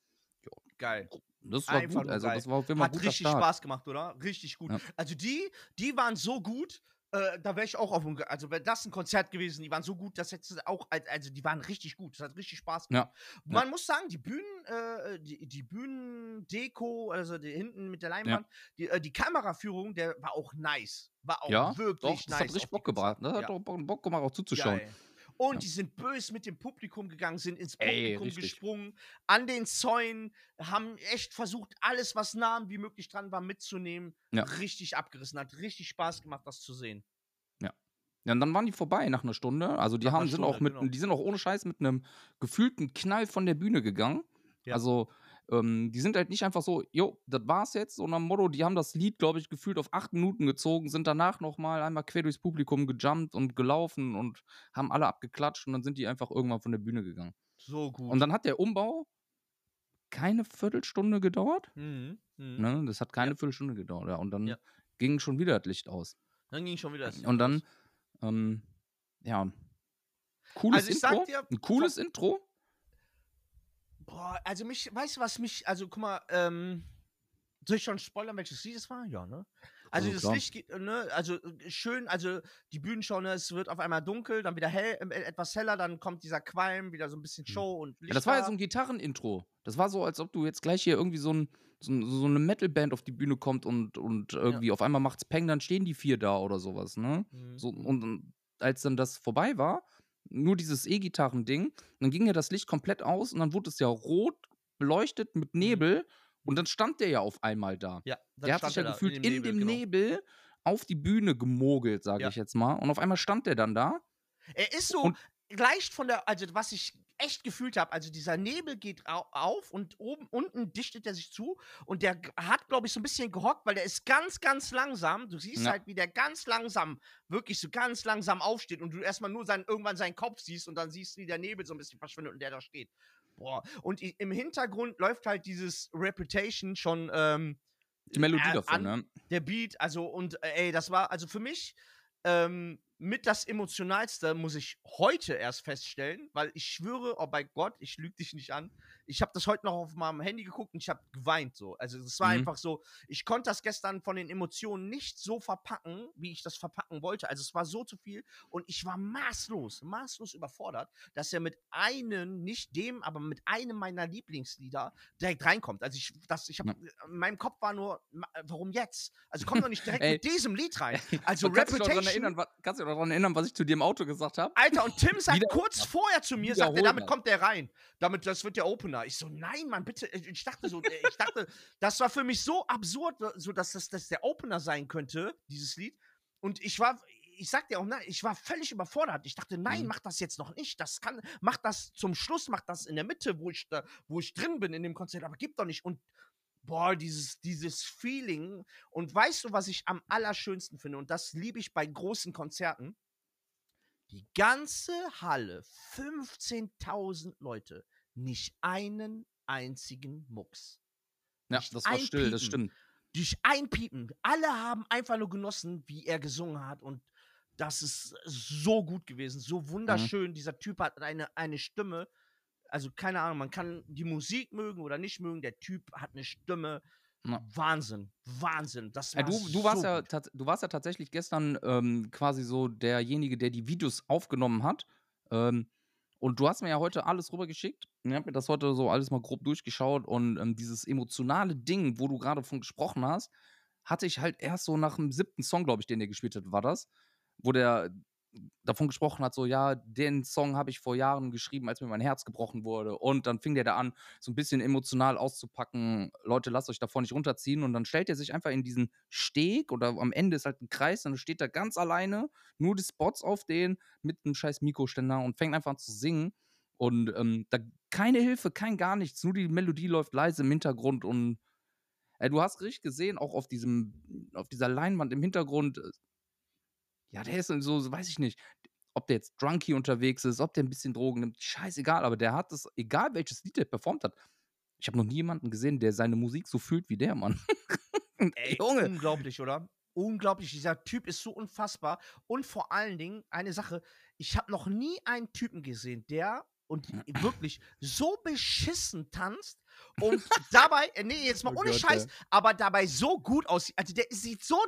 Geil. das war Einfach gut. Also geil. das war auf jeden Fall Hat richtig Start. Spaß gemacht, oder? Richtig gut. Ja. Also die, die waren so gut, äh, da wäre ich auch auf dem, also wäre das ein Konzert gewesen, die waren so gut, das hättest du auch, als- also die waren richtig gut, das hat richtig Spaß Ja. gemacht. Man muss sagen, die Bühnen, äh, die, die Bühnendeko, also die hinten mit der Leinwand, die, äh, die Kameraführung, der war auch nice. War auch Ja, wirklich Doch, nice. das hat richtig Bock gebracht. Das Konzerte. hat Bock, Bock gemacht, auch zuzuschauen. Und Ja. die sind böse mit dem Publikum gegangen, sind ins Ey, Publikum richtig. gesprungen, an den Zäunen, haben echt versucht, alles, was nah wie möglich dran war, mitzunehmen. Ja. Richtig abgerissen. Hat richtig Spaß gemacht, das zu sehen. Ja, und dann waren die vorbei nach einer Stunde. Also die Nach haben, sind auch Stunde, mit, genau. die sind auch ohne Scheiß mit einem gefühlten Knall von der Bühne gegangen. Ja. Also ähm, die sind halt nicht einfach so, jo, das war's jetzt, so nach dem Motto, die haben das Lied, glaube ich, gefühlt auf acht Minuten gezogen, sind danach nochmal einmal quer durchs Publikum gejumpt und gelaufen und haben alle abgeklatscht und dann sind die einfach irgendwann von der Bühne gegangen. So gut. Und dann hat der Umbau keine Viertelstunde gedauert. Mhm. Mhm. Ne? Das hat keine Viertelstunde gedauert. Ja. Und dann Ja. ging schon wieder das Licht aus. Dann ging schon wieder das Und dann, ähm, ja, cooles Also Intro. dir, ein cooles Intro. Boah, also mich, weißt du, was mich, also guck mal, ähm, soll ich schon spoilern, welches Lied es war? Ja, ne? Also Also das klar. Licht geht, ne, also äh, schön, also die Bühnenshow, ne, es wird auf einmal dunkel, dann wieder hell, äh, etwas heller, dann kommt dieser Qualm, wieder so ein bisschen Show und Licht. Hm. Ja, das war ja so ein Gitarrenintro. Das war so, als ob du jetzt gleich hier irgendwie so, ein, so, so eine Metalband auf die Bühne kommt und, und irgendwie auf einmal macht's Peng, dann stehen die vier da oder sowas, ne? Mhm. So, und als dann das vorbei war, nur dieses E-Gitarren-Ding, dann ging ja das Licht komplett aus und dann wurde es ja rot beleuchtet mit Nebel und dann stand der ja auf einmal da. ja, Der hat sich ja er da gefühlt in dem, genau. Nebel auf die Bühne gemogelt, sage Ja. ich jetzt mal. Und auf einmal stand der dann da. Er ist so Und- leicht von der, also was ich echt gefühlt habe, also dieser Nebel geht au auf und oben, unten dichtet er sich zu und der hat, glaube ich, so ein bisschen gehockt, weil der ist ganz, ganz langsam. Du siehst Ja. halt, wie der ganz langsam, wirklich so ganz langsam aufsteht und du erstmal nur seinen, irgendwann seinen Kopf siehst und dann siehst, wie der Nebel so ein bisschen verschwindet und der da steht. Boah. Und im Hintergrund läuft halt dieses Reputation schon, ähm, Die Melodie äh, davon, an- ne? der Beat, also und äh, ey, das war also für mich ähm, mit das emotionalste, muss ich heute erst feststellen, weil ich schwöre, oh bei Gott, ich lüge dich nicht an. Ich habe das heute noch auf meinem Handy geguckt und ich habe geweint so. Also es war Mhm. einfach so, ich konnte das gestern von den Emotionen nicht so verpacken, wie ich das verpacken wollte. Also es war so zu viel und ich war maßlos, maßlos überfordert, dass er mit einem, nicht dem, aber mit einem meiner Lieblingslieder direkt reinkommt. Also ich, das, ich habe, Ja. in meinem Kopf war nur, warum jetzt? Also komm doch nicht direkt <laughs> mit diesem Lied rein. Also Reputation. erinnern, wa- kannst du dich daran erinnern, was ich zu dir im Auto gesagt habe? Alter, und Tim sagt Wieder- kurz vorher zu mir, sagt er, damit kommt der rein. Damit, das wird der Opener. Ich so, nein, Mann, bitte. Ich dachte so, äh, ich dachte, das war für mich so absurd, so dass das, das der Opener sein könnte, dieses Lied. Und ich war, ich sag dir auch, nein, ich war völlig überfordert. Ich dachte, nein, Mhm. mach das jetzt noch nicht. Das kann, mach das zum Schluss, mach das in der Mitte, wo ich da, wo ich drin bin in dem Konzert, aber gib doch nicht. Und boah, dieses, dieses Feeling. Und weißt du, was ich am allerschönsten finde? Und das liebe ich bei großen Konzerten. Die ganze Halle, 15.000 Leute, nicht einen einzigen Mucks. Ja, Nicht das war ein still, das stimmt. Durch ein Piepen. Alle haben einfach nur genossen, wie er gesungen hat. Und das ist so gut gewesen, Mhm. so wunderschön. Dieser Typ hat eine, eine Stimme. Also keine Ahnung, man kann die Musik mögen oder nicht mögen. Der Typ hat eine Stimme. Ja. Wahnsinn, Wahnsinn. Das Ja, du, du, warst so ja gut. tats- du warst ja tatsächlich gestern ähm, quasi so derjenige, der die Videos aufgenommen hat. Ähm, und du hast mir ja heute alles rübergeschickt. Ich habe mir das heute so alles mal grob durchgeschaut und ähm, dieses emotionale Ding, wo du gerade von gesprochen hast, hatte ich halt erst so nach dem siebten Song, glaube ich, den der gespielt hat, war das, wo der davon gesprochen hat, so, ja, den Song habe ich vor Jahren geschrieben, als mir mein Herz gebrochen wurde. Und dann fing der da an, so ein bisschen emotional auszupacken, Leute, lasst euch davor nicht runterziehen. Und dann stellt er sich einfach in diesen Steg oder am Ende ist halt ein Kreis, und dann steht er ganz alleine, nur die Spots auf den mit einem scheiß Mikroständer und fängt einfach an zu singen. Und ähm, da keine Hilfe, kein gar nichts, nur die Melodie läuft leise im Hintergrund und Ey, du hast richtig gesehen, auch auf diesem, auf dieser Leinwand im Hintergrund. Ja, der ist so, so, weiß ich nicht, ob der jetzt drunky unterwegs ist, ob der ein bisschen Drogen nimmt, scheißegal, aber der hat das, egal welches Lied der performt hat. Ich habe noch nie jemanden gesehen, der seine Musik so fühlt wie der, Mann. <laughs> Ey, Junge. unglaublich, oder? Unglaublich. Dieser Typ ist so unfassbar. Und vor allen Dingen eine Sache: Ich habe noch nie einen Typen gesehen, der und wirklich so beschissen tanzt und dabei, äh, nee, jetzt mal Oh ohne Gott, Scheiß, ey. aber dabei so gut aussieht. Also der sieht so,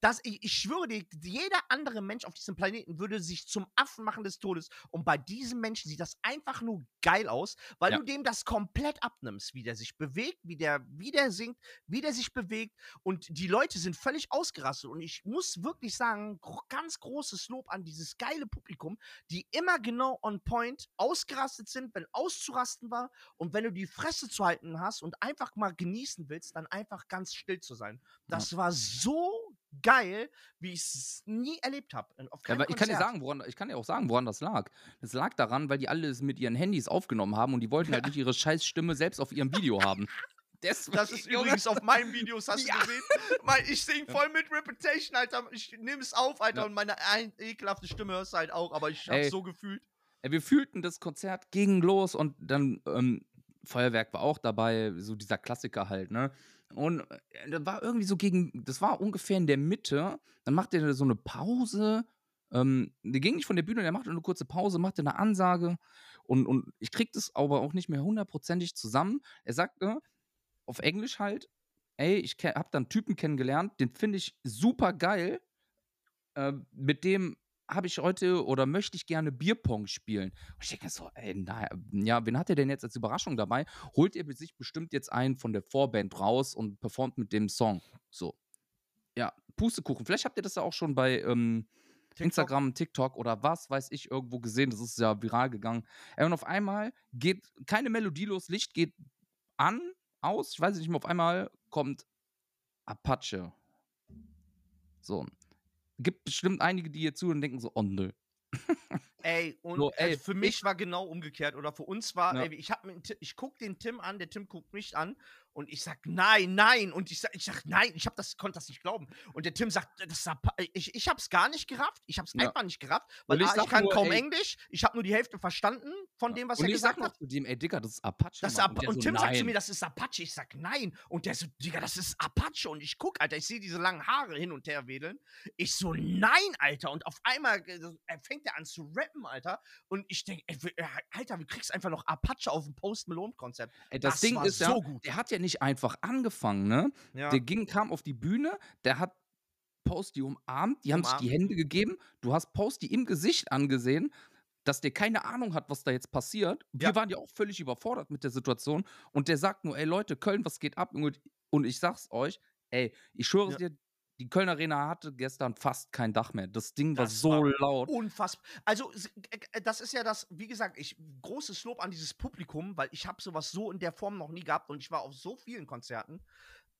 dass ich, ich schwöre dir, jeder andere Mensch auf diesem Planeten würde sich zum Affen machen des Todes. Und bei diesem Menschen sieht das einfach nur geil aus, weil Ja. du dem das komplett abnimmst, wie der sich bewegt, wie der, wie der singt, wie der sich bewegt. Und die Leute sind völlig ausgerastet. Und ich muss wirklich sagen, ganz großes Lob an dieses geile Publikum, die immer genau on point ausgerastet sind, wenn auszurasten war. Und wenn du die Fresse zu halten hast und einfach mal genießen willst, dann einfach ganz still zu sein. Das war so geil, wie ich es nie erlebt habe. Ja, ich kann dir sagen, woran, ich kann dir auch sagen, woran das lag. Das lag daran, weil die alles mit ihren Handys aufgenommen haben und die wollten halt nicht ihre scheiß Stimme selbst auf ihrem Video haben. Deswegen, <laughs> Das ist übrigens auf meinen Videos, hast Ja. du gesehen? Ich sing voll mit Reputation, Alter. Ich nehme es auf, Alter, Ja. und meine ein, ekelhafte Stimme hörst du halt auch, aber ich Ey. hab's so gefühlt. Wir fühlten das Konzert ging los und dann ähm, Feuerwerk war auch dabei, so dieser Klassiker halt, ne? Und äh, das war irgendwie so gegen, das war ungefähr in der Mitte. Dann macht er so eine Pause. Ähm, der ging nicht von der Bühne, der machte eine kurze Pause, machte eine Ansage und, und ich krieg das aber auch nicht mehr hundertprozentig zusammen. Er sagte auf Englisch halt, ey, ich hab da einen Typen kennengelernt, den finde ich super geil. Äh, mit dem habe ich heute oder möchte ich gerne Bierpong spielen. Und ich denke so, ey, na, ja, wen hat er denn jetzt als Überraschung dabei? Holt er sich bestimmt jetzt einen von der Vorband raus und performt mit dem Song. So. Ja, Pustekuchen. Vielleicht habt ihr das ja auch schon bei ähm, TikTok. Instagram, TikTok oder was weiß ich irgendwo gesehen. Das ist ja viral gegangen. Ey, und auf einmal geht keine Melodie los, Licht geht an, aus, ich weiß nicht mehr, auf einmal kommt Apache. So. Gibt bestimmt einige, die hier zu und denken so, oh nö. <laughs> Ey, und So, ey, äh, für mich war genau umgekehrt oder für uns war, Ja. ey, ich hab ich guck den Tim an, der Tim guckt mich an und ich sag nein, nein und ich sag, ich sag nein, ich hab das konnte das nicht glauben und der Tim sagt, das ich, ich hab's gar nicht gerafft, ich hab's Ja. einfach nicht gerafft, weil Und ich A, ich, sag kann nur, kaum ey- Englisch, ich habe nur die Hälfte verstanden von dem, was und er ich gesagt hat. zu dem, ey Digga, das ist Apache. Das ist. Apa der und so, Tim sagt zu nein. mir, das ist Apache. Ich sag nein. Und der so, Digga, das ist Apache. Und ich guck, Alter, ich sehe diese langen Haare hin und her wedeln. Ich so, nein, Alter. Und auf einmal äh, äh, fängt er an zu rappen, Alter. Und ich denke, Alter, du kriegst einfach noch Apache auf dem Post Malone-Konzept. Ey, das, das Ding ist ja, so gut. der hat ja nicht einfach angefangen, ne? Ja. Der ging, kam auf die Bühne, der hat Posty umarmt, die haben sich die Umarmt. Hände gegeben. Du hast Posty im Gesicht angesehen, dass der keine Ahnung hat, was da jetzt passiert. Wir Ja. waren ja auch völlig überfordert mit der Situation. Und der sagt nur, ey Leute, Köln, was geht ab? Und ich sag's euch, ey, ich schwöre Ja. dir, die Kölner Arena hatte gestern fast kein Dach mehr. Das Ding war Das so war laut. Unfassbar. Also, äh, äh, das ist ja das, wie gesagt, ich großes Lob an dieses Publikum, weil ich habe sowas so in der Form noch nie gehabt und ich war auf so vielen Konzerten.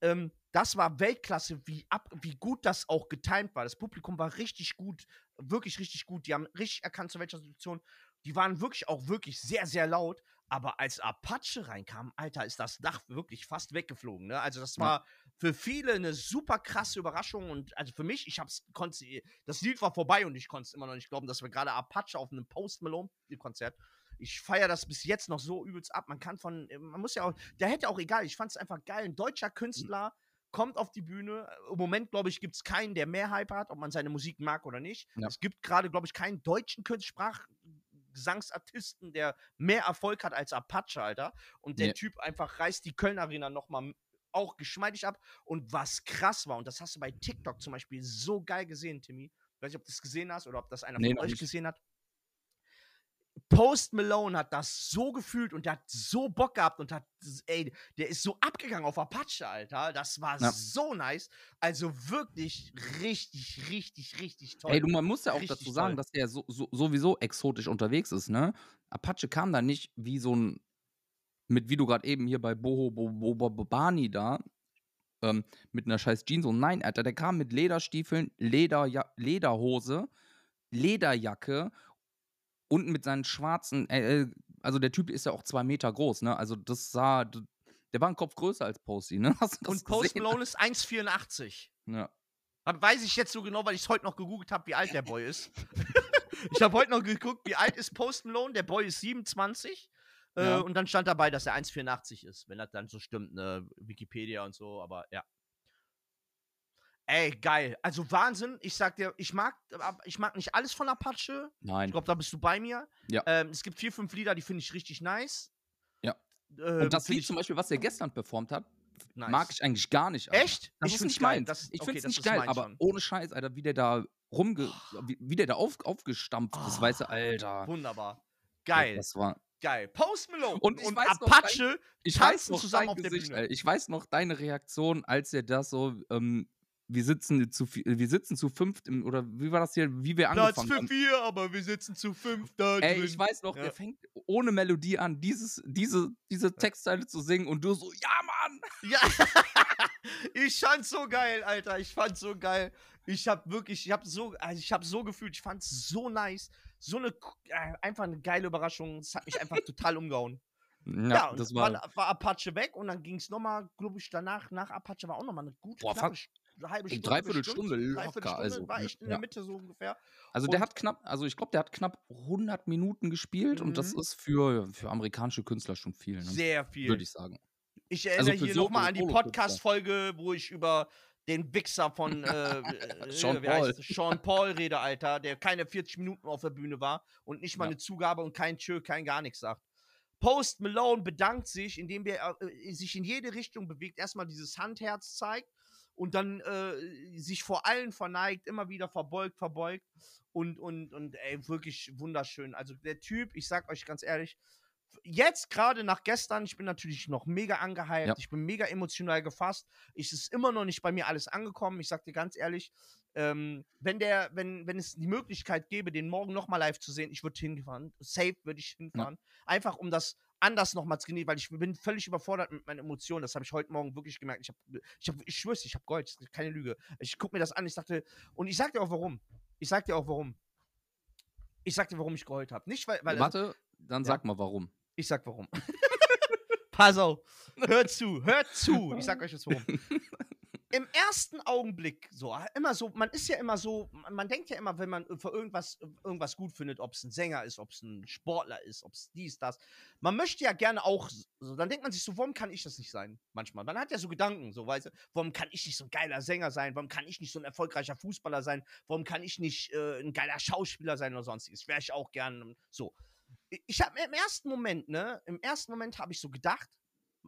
Ähm, das war Weltklasse, wie, ab, wie gut das auch getimt war. Das Publikum war richtig gut, wirklich richtig gut. Die haben richtig erkannt, zu welcher Situation. Die waren wirklich auch wirklich sehr, sehr laut. Aber als Apache reinkam, Alter, ist das Dach wirklich fast weggeflogen. Ne? Also, das war für viele eine super krasse Überraschung. Und also für mich, ich hab's, konnte, das Lied war vorbei und ich konnte es immer noch nicht glauben, dass wir gerade Apache auf einem Post Malone-Konzert. Ich feiere das bis jetzt noch so übelst ab. Man kann von, man muss ja auch, der hätte auch egal, ich fand es einfach geil. Ein deutscher Künstler kommt auf die Bühne. Im Moment, glaube ich, gibt es keinen, der mehr Hype hat, ob man seine Musik mag oder nicht. Ja. Es gibt gerade, glaube ich, keinen deutschen Künstler, Sprachgesangsartisten, der mehr Erfolg hat als Apache, Alter. Und der Nee. Typ einfach reißt die Köln Arena nochmal auch geschmeidig ab. Und was krass war, und das hast du bei TikTok zum Beispiel so geil gesehen, Timmy. Ich weiß nicht, ob du das gesehen hast oder ob das einer Nee, von euch nicht. gesehen hat. Post Malone hat das so gefühlt und der hat so Bock gehabt und hat, ey, der ist so abgegangen auf Apache, Alter. Das war Ja. so nice. Also wirklich richtig, richtig, richtig toll. Ey, du, man muss ja auch Richtig dazu sagen, toll. dass der so, so, sowieso exotisch unterwegs ist, ne? Apache kam da nicht wie so ein, mit wie du gerade eben hier bei Boho Bo, Bo, Bo, Bobani da, ähm, mit einer scheiß Jeans und nein, Alter, der kam mit Lederstiefeln, Lederja Lederhose, Lederjacke und mit seinen schwarzen, äh, äh, also der Typ ist ja auch zwei Meter groß, ne? Also das sah, der war ein Kopf größer als Posty, ne? <laughs> Und Post gesehen? Malone ist 1,84. Ja. Hab- Weiß ich jetzt so genau, weil ich es heute noch gegoogelt habe, wie alt der Boy ist. <laughs> ich habe heute noch geguckt, wie alt ist Post Malone. Der Boy ist 27. Äh, Ja. Und dann stand dabei, dass er 1,84 ist, wenn das dann so stimmt, ne? Wikipedia und so, aber ja. Ey, geil. Also Wahnsinn. Ich sag dir, ich mag, ich mag nicht alles von Apache. Ich Nein. glaube, da bist du bei mir. Ja. Ähm, es gibt vier, fünf Lieder, die finde ich richtig nice. Ja. Ähm, Und das Lied zum Beispiel, was er gestern performt hat, nice. mag ich eigentlich gar nicht. Alter. Echt? Das Ich ist nicht geil. Das- ich okay, find's das nicht geil, aber schon. ohne Scheiß, Alter, wie der da rumge... Wie, wie der da auf, aufgestampft ist, Oh. weißt du, Alter. Wunderbar. Geil. Das war... Geil. Post Malone Und ich und Apache Ich tanzen weiß noch zusammen dein auf der Gesicht, Bühne. ey. Ich weiß noch deine Reaktion, als er das so, ähm, wir sitzen zu wir sitzen zu fünft im, oder wie war das hier, wie wir Platz angefangen für haben. vier, aber wir sitzen zu fünf da Ey, drin. ich weiß noch, Ja. der fängt ohne Melodie an, dieses, diese, diese Textzeile zu singen und du so, ja, Mann! Ja, <laughs> ich fand's so geil, Alter. Ich fand's so geil. Ich hab wirklich, ich hab so, also ich hab so gefühlt, ich fand's so nice. So eine, äh, einfach eine geile Überraschung. Es hat mich einfach total umgehauen. Ja, Ja, das war, war, war Apache weg und dann ging's nochmal, glaube ich, danach, nach Apache war auch nochmal eine gute Boah, fast St- eine halbe Stunde. Dreiviertelstunde bestimmt. locker, also, war echt in ja. der Mitte so ungefähr. also der und- hat knapp, also ich glaube, der hat knapp 100 Minuten gespielt und das Mhm. ist für, für amerikanische Künstler schon viel, ne? Sehr viel. würde ich sagen. Ich Also erinnere für hier so- nochmal an die. Podcast-Folge, wo ich über den Wichser von äh, äh, Sean Paul. Sean Paul rede, Alter, der keine 40 Minuten auf der Bühne war und nicht mal Ja. eine Zugabe und kein Tschö, kein gar nichts sagt. Post Malone bedankt sich, indem er äh, sich in jede Richtung bewegt, erstmal dieses Handherz zeigt und dann äh, sich vor allen verneigt, immer wieder verbeugt, verbeugt und, und, und ey, wirklich wunderschön. Also der Typ, ich sag euch ganz ehrlich, jetzt gerade nach gestern, ich bin natürlich noch mega angehypt, Ja. ich bin mega emotional gefasst. Es ist immer noch nicht bei mir alles angekommen. Ich sag dir ganz ehrlich, ähm, wenn der, wenn, wenn es die Möglichkeit gäbe, den morgen nochmal live zu sehen, ich würde hinfahren. Safe würde ich hinfahren. Einfach um das anders nochmal zu genießen, weil ich bin völlig überfordert mit meinen Emotionen. Das habe ich heute Morgen wirklich gemerkt. Ich, hab, ich, hab, ich schwör's, ich habe Gold, das ist keine Lüge. Ich gucke mir das an, ich dachte, und ich sag dir auch warum. Ich sag dir auch warum. Ich sag dir, warum ich geheult habe. Nicht, weil, weil Warte, dann Ja. sag mal warum. ich sag warum. <laughs> Pass auf. Hört zu, hört zu. Ich sag euch jetzt warum. <laughs> Im ersten Augenblick, so, immer so, man ist ja immer so, man, denkt ja immer, wenn man für irgendwas, irgendwas gut findet, ob es ein Sänger ist, ob es ein Sportler ist, ob es dies, das. Man möchte ja gerne auch, so, dann denkt man sich so, warum kann ich das nicht sein? Manchmal. Man hat ja so Gedanken, so, weißt du, warum kann ich nicht so ein geiler Sänger sein? Warum kann ich nicht so ein erfolgreicher Fußballer sein? Warum kann ich nicht äh, ein geiler Schauspieler sein oder sonstiges? Wäre ich auch gern, so ich habe im ersten Moment, ne, im ersten Moment habe ich so gedacht,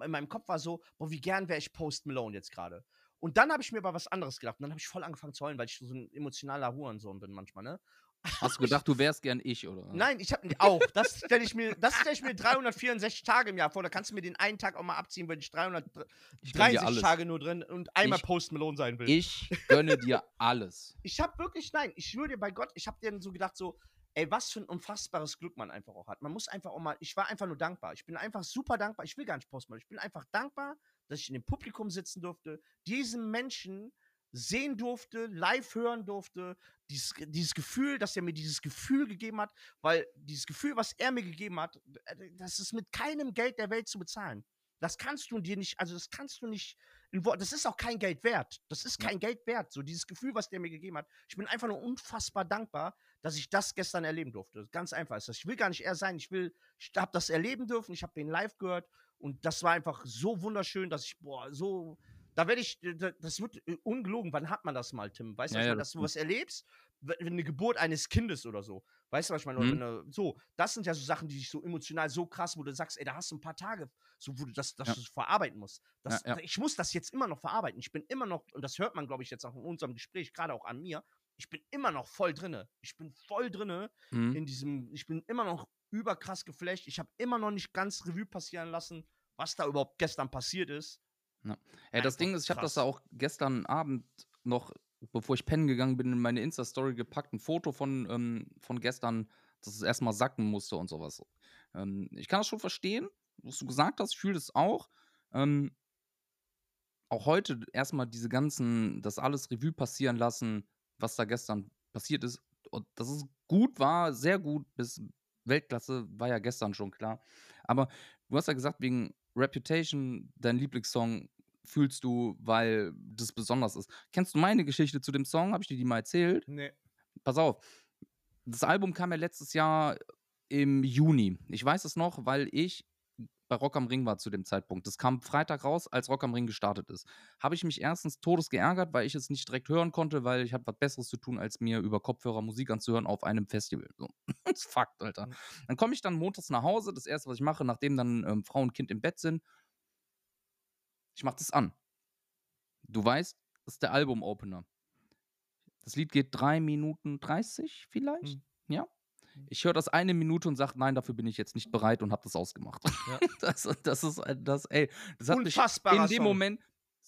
in meinem Kopf war so, boah, wie gern wäre ich Post Malone jetzt gerade. Und dann habe ich mir aber was anderes gedacht. Und dann habe ich voll angefangen zu heulen, weil ich so ein emotionaler Hurensohn bin manchmal, ne? <laughs> Hast du gedacht, du wärst gern ich, oder? Nein, ich habe auch. Das stelle ich mir, das stelle ich mir 364 Tage im Jahr vor. Da kannst du mir den einen Tag auch mal abziehen, weil ich 330 ich gönn dir alles. Tage nur drin und einmal Ich- Post Malone sein will. Ich gönne dir <laughs> alles. ich habe wirklich, nein, ich schwöre dir bei Gott, ich habe dir so gedacht, so, ey, was für ein unfassbares Glück man einfach auch hat. Man muss einfach auch mal, ich war einfach nur dankbar. Ich bin einfach super dankbar. Ich will gar nicht posten, ich bin einfach dankbar, dass ich in dem Publikum sitzen durfte, diesen Menschen sehen durfte, live hören durfte, dieses, dieses Gefühl, dass er mir dieses Gefühl gegeben hat, weil dieses Gefühl, was er mir gegeben hat, äh, das ist mit keinem Geld der Welt zu bezahlen. Das kannst du dir nicht, also das kannst du nicht, das ist auch kein Geld wert. Das ist Ja. kein Geld wert. So dieses Gefühl, was der mir gegeben hat. Ich bin einfach nur unfassbar dankbar, dass ich das gestern erleben durfte. Ganz einfach ist das. Ich will gar nicht er sein. Ich will, ich habe das erleben dürfen. Ich habe den live gehört und das war einfach so wunderschön, dass ich, boah, so, da werde ich, äh, da- das wird äh, ungelogen. Wann hat man das mal, Tim? Weißt du, Ja, was ja, dass du was erlebst? Eine Geburt eines Kindes oder so. Weißt du, was ich meine? Mhm. eine, so, das sind ja so Sachen, die dich so emotional so krass, wo du sagst, ey, da hast du ein paar Tage, so, wo du das, das Ja. du verarbeiten musst. Das. Ich muss das jetzt immer noch verarbeiten. Ich bin immer noch, und das hört man, glaube ich, jetzt auch in unserem Gespräch, gerade auch an mir, ich bin immer noch voll drinne. Ich bin voll drinne Mhm. in diesem, ich bin immer noch überkrass geflasht. Ich habe immer noch nicht ganz Revue passieren lassen, was da überhaupt gestern passiert ist. Ey, das Einfach Ding ist, ich habe das krass. auch gestern Abend noch, bevor ich pennen gegangen bin, in meine Insta-Story gepackt, ein Foto von, ähm, von gestern, dass es erstmal sacken musste und sowas. Ähm, ich kann das schon verstehen, was du gesagt hast, ich fühle das auch. Ähm, auch heute erstmal diese ganzen, das alles Revue passieren lassen, was da gestern passiert ist. Und dass es gut war, sehr gut, bis Weltklasse, war ja gestern schon klar. Aber du hast ja gesagt, wegen Reputation dein Lieblingssong fühlst du, weil das besonders ist. Kennst du meine Geschichte zu dem Song? Habe ich dir die mal erzählt? Nee. Pass auf. Das Album kam ja letztes Jahr im Juni. Ich weiß es noch, weil ich bei Rock am Ring war zu dem Zeitpunkt. Das kam Freitag raus, als Rock am Ring gestartet ist. Habe ich mich erstens todes geärgert, weil ich es nicht direkt hören konnte, weil ich hatte was Besseres zu tun, als mir über Kopfhörer Musik anzuhören auf einem Festival. So. <laughs> das ist Fakt, Alter. Mhm. Dann komme ich dann montags nach Hause. Das erste, was ich mache, nachdem dann ähm, Frau und Kind im Bett sind, ich mache das an. Du weißt, das ist der Album-Opener. Das Lied geht 3 Minuten 30 vielleicht. Hm. Ja. Ich höre das eine Minute und sage, nein, dafür bin ich jetzt nicht bereit und habe das ausgemacht. Ja. <laughs> Das, das ist das, ey, das hat mich in dem Song. Moment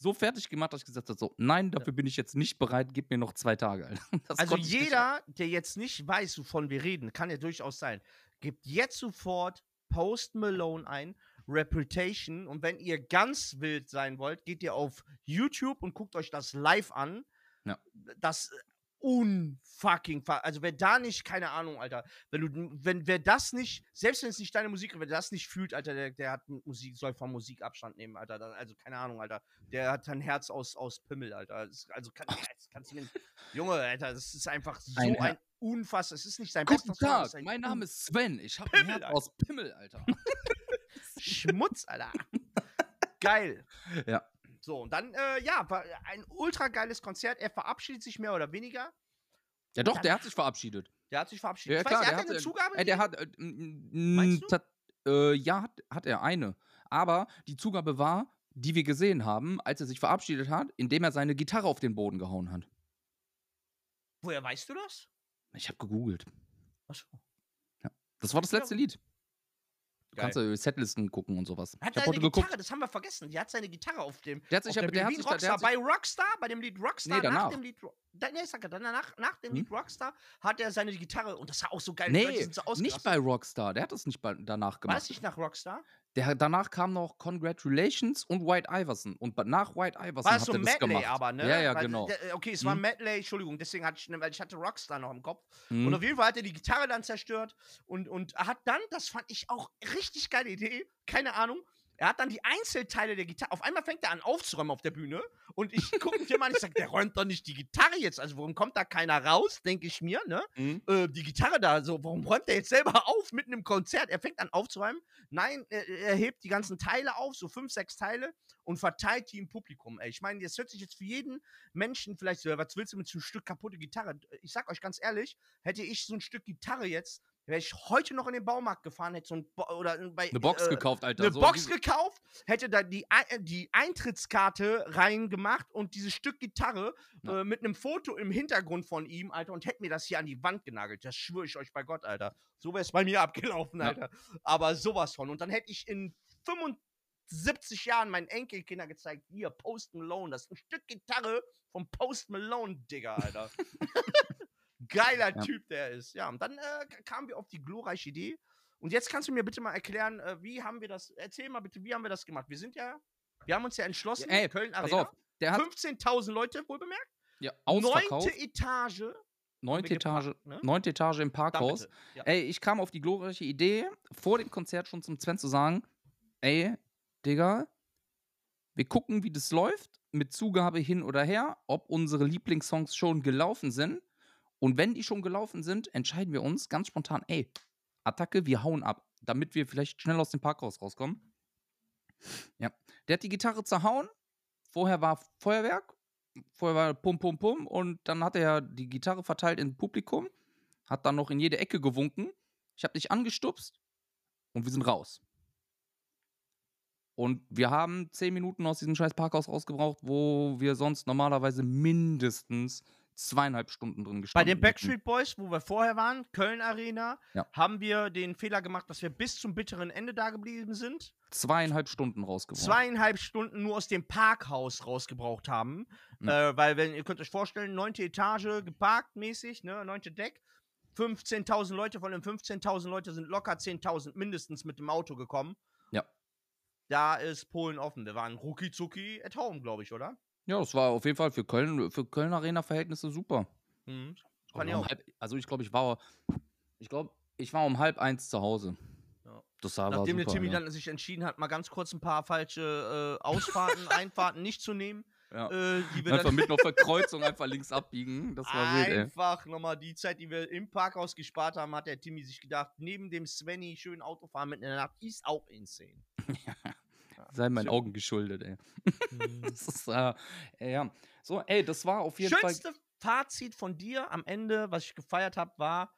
so fertig gemacht, dass ich gesagt habe, so, nein, dafür bin ich jetzt nicht bereit, gib mir noch zwei Tage. <laughs> Das Also jeder, der jetzt nicht weiß, wovon wir reden, kann ja durchaus sein, gibt jetzt sofort Post Malone ein, Reputation und wenn ihr ganz wild sein wollt, geht ihr auf YouTube und guckt euch das live an. Ja. Das unfucking, also wer da nicht, keine Ahnung, Alter, wenn du, wenn wer das nicht, selbst wenn es nicht deine Musik ist, wer das nicht fühlt, Alter, der, der hat Musik, soll von Musik Abstand nehmen, Alter, Da- also keine Ahnung, Alter, der hat ein Herz aus, aus Pimmel, Alter, das, also kann, das kannst du mir, Junge, Alter, das ist einfach so Ein ein, Her- unfass, es ist nicht sein Guten bester Song, es Tag, ein mein Name ist Sven. Ich habe ein Herz Alter. aus Pimmel, Alter. <laughs> <laughs> Schmutz, Alter. Geil. Ja. So, und dann, äh, ja, war ein ultra geiles Konzert. Er verabschiedet sich mehr oder weniger. Ja doch, der hat sich verabschiedet. Der hat sich verabschiedet. Ja, ich klar, weiß, der er hat eine Zugabe. Äh, der hat, äh, Meinst tat- äh, ja, hat, hat er eine. Aber die Zugabe war, die wir gesehen haben, als er sich verabschiedet hat, indem er seine Gitarre auf den Boden gehauen hat. Woher weißt du das? Ich habe gegoogelt. Achso. Das war das Ja, letzte Lied. Du kannst ja Setlisten gucken und sowas. Hat ich seine Gitarre, geguckt. das haben wir vergessen. Der hat seine Gitarre auf dem. Der hat sich auf dem der hat sich Rockstar. hat Bei Rockstar, bei dem Lied Rockstar, Nee, nach danach. dem Lied. Da, nee, sag er, danach, nach dem Hm? Lied Rockstar hat er seine Gitarre und das sah auch so geil. die Leute Nee, sind so nicht bei Rockstar. Der hat das nicht bei, danach War gemacht. das nicht nach Rockstar? Der, danach kam noch Congratulations und White Iverson. Und nach White Iverson War hat das so er das Medley gemacht. aber, ne? Ja, ja, Weil, genau. der- Okay, es war ein Hm. Medley, Entschuldigung, deswegen hatte ich, weil ich hatte Rockstar noch im Kopf. Hm. Und auf jeden Fall hat er die Gitarre dann zerstört und, und hat dann, das fand ich auch richtig geile Idee, keine Ahnung, er hat dann die Einzelteile der Gitarre, auf einmal fängt er an aufzuräumen auf der Bühne und ich gucke mich immer an, ich sage, der räumt doch nicht die Gitarre jetzt, also warum kommt da keiner raus, denke ich mir, ne? Hm? Äh, die Gitarre da, so, warum räumt er jetzt selber <laughs> auf mitten im Konzert? Er fängt an aufzuräumen, nein, er, er hebt die ganzen Teile auf, so fünf, sechs Teile und verteilt die im Publikum, ey. Ich meine, das hört sich jetzt für jeden Menschen vielleicht so, was willst du mit so einem Stück kaputte Gitarre? Ich sag euch ganz ehrlich, hätte ich so ein Stück Gitarre jetzt, wäre ich heute noch in den Baumarkt gefahren, hätte so ein Bo oder bei Eine Box äh, gekauft, Alter. eine so Box gekauft, hätte da die, äh, die Eintrittskarte reingemacht und dieses Stück Gitarre äh, mit einem Foto im Hintergrund von ihm, Alter, und hätte mir das hier an die Wand genagelt. Das schwöre ich euch bei Gott, Alter. So wäre es bei mir <laughs> abgelaufen, Ja. Alter. Aber sowas von. Und dann hätte ich in 75 Jahren meinen Enkelkinder gezeigt, hier, Post Malone, das ist ein Stück Gitarre vom Post Malone, Digga, Alter. <laughs> <laughs> Geiler Ja. Typ, der ist. Ja, und dann äh, kamen wir auf die glorreiche Idee. Und jetzt kannst du mir bitte mal erklären, äh, wie haben wir das, erzähl mal bitte, wie haben wir das gemacht? Wir sind ja, wir haben uns ja entschlossen, Ey, Köln Arena, auf, der hat 15.000 Leute, wohl bemerkt, ja, ausverkauft. neunte Etage, Neunte Etage, gepackt, ne? neunte Etage im Parkhaus. Ja. Ey, ich kam auf die glorreiche Idee, vor dem Konzert schon zum Sven zu sagen, ey, Digga, wir gucken, wie das läuft, mit Zugabe hin oder her, ob unsere Lieblingssongs schon gelaufen sind. Und wenn die schon gelaufen sind, entscheiden wir uns ganz spontan, ey, Attacke, wir hauen ab, damit wir vielleicht schnell aus dem Parkhaus rauskommen. Ja, der hat die Gitarre zerhauen. Vorher war Feuerwerk, vorher war Pum Pum Pum und dann hat er die Gitarre verteilt ins Publikum, hat dann noch in jede Ecke gewunken. Ich habe dich angestupst und wir sind raus. Und wir haben zehn Minuten aus diesem scheiß Parkhaus rausgebraucht, wo wir sonst normalerweise mindestens zweieinhalb Stunden drin Bei gestanden den hätten. Backstreet Boys, wo wir vorher waren, Köln Arena, Ja. haben wir den Fehler gemacht, dass wir bis zum bitteren Ende da geblieben sind. Zweieinhalb Stunden rausgebraucht. Zweieinhalb Stunden nur aus dem Parkhaus rausgebraucht haben. Äh, weil, wenn ihr könnt euch vorstellen, neunte Etage geparkt mäßig, ne, neunte Deck. 15.000 Leute, von den 15.000 Leute sind locker 10.000 mindestens mit dem Auto gekommen. Ja. Da ist Polen offen. Wir waren rucki zucki at home, glaube ich, oder? Ja, das war auf jeden Fall für Köln, für Köln Arena-Verhältnisse super. Mhm. Fand ich um halb, also ich glaube, ich war, ich glaube, ich war um halb eins zu Hause. Ja. Das war Nachdem super, der Timmy ja. dann sich entschieden hat, mal ganz kurz ein paar falsche äh, Ausfahrten, <laughs> Einfahrten nicht zu nehmen, Ja. äh, die wir Einfach dann mitten auf <laughs> der Kreuzung einfach links abbiegen. Das war wild, einfach nochmal die Zeit, die wir im Parkhaus gespart haben, hat der Timmy sich gedacht, neben dem Svenny schön Autofahren mitten in der Nacht ist auch insane. <laughs> Sei meinen. Augen geschuldet, ey. <laughs> Mhm. Das ist, äh, ja. So, ey, das war auf jeden Fall. Schönste Fazit von dir am Ende, was ich gefeiert habe, war,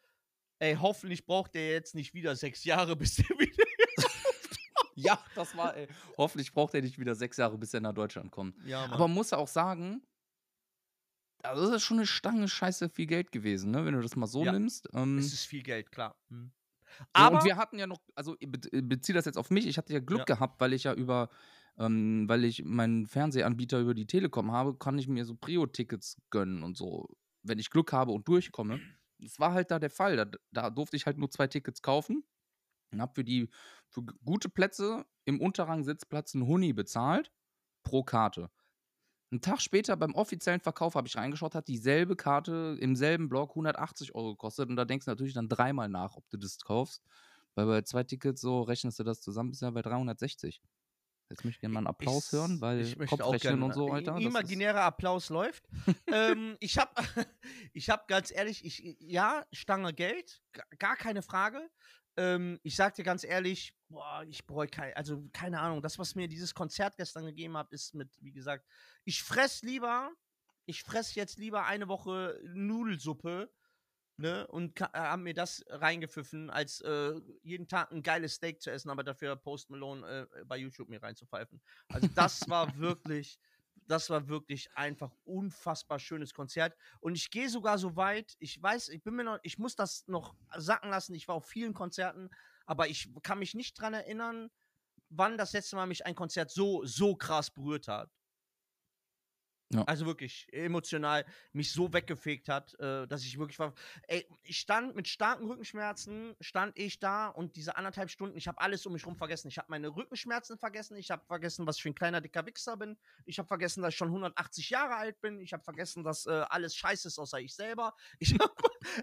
ey, hoffentlich braucht der jetzt nicht wieder sechs Jahre, <laughs> bis der wieder. <laughs> Ja, das war, ey. Hoffentlich braucht er nicht wieder sechs Jahre, bis er nach Deutschland kommt. Ja, Mann. Aber man muss ja auch sagen, also das ist schon eine Stange Scheiße viel Geld gewesen, ne? Wenn du das mal so Ja. nimmst. Ähm, es ist viel Geld, klar. Mhm. Aber und wir hatten ja noch, also beziehe das jetzt auf mich, ich hatte ja Glück Ja. gehabt, weil ich ja über, ähm, weil ich meinen Fernsehanbieter über die Telekom habe, kann ich mir so Prio-Tickets gönnen und so, wenn ich Glück habe und durchkomme. Das war halt da der Fall. Da, da durfte ich halt nur zwei Tickets kaufen und habe für die für gute Plätze im Unterrang Sitzplatz einen Huni bezahlt pro Karte. Einen Tag später beim offiziellen Verkauf habe ich reingeschaut, hat dieselbe Karte im selben Block 180 Euro gekostet. Und da denkst du natürlich dann dreimal nach, ob du das kaufst. Weil bei zwei Tickets so rechnest du das zusammen, bist ja bei 360. Jetzt möchte ich gerne mal einen Applaus Ich- hören, weil ich Kopfrechnen und so, Alter. Imaginärer Applaus läuft. ähm, ich habe <laughs> ich hab ganz ehrlich, ich, ja, Stange Geld, gar keine Frage. Ähm, ich sag dir ganz ehrlich, boah, ich bereue kein, also keine Ahnung, das, was mir dieses Konzert gestern gegeben hat, ist mit, wie gesagt, ich fress lieber, ich fress jetzt lieber eine Woche Nudelsuppe, ne, und äh, hab mir das reingepfiffen, als äh, jeden Tag ein geiles Steak zu essen, aber dafür Post Malone äh, bei YouTube mir reinzupfeifen. Also das war <laughs> wirklich, das war wirklich einfach unfassbar schönes Konzert. Und ich gehe sogar so weit, ich weiß, ich bin mir noch, ich muss das noch sacken lassen. Ich war auf vielen Konzerten, aber ich kann mich nicht dran erinnern, wann das letzte Mal mich ein Konzert so, so krass berührt hat. Ja. Also wirklich emotional mich so weggefegt hat, äh, dass ich wirklich war. Ey, ich stand mit starken Rückenschmerzen, stand ich da und diese anderthalb Stunden, ich habe alles um mich rum vergessen. Ich habe meine Rückenschmerzen vergessen, ich habe vergessen, was ich für ein kleiner dicker Wichser bin. Ich habe vergessen, dass ich schon 180 Jahre alt bin. Ich habe vergessen, dass äh, alles scheiße ist, außer ich selber. <laughs> Ich habe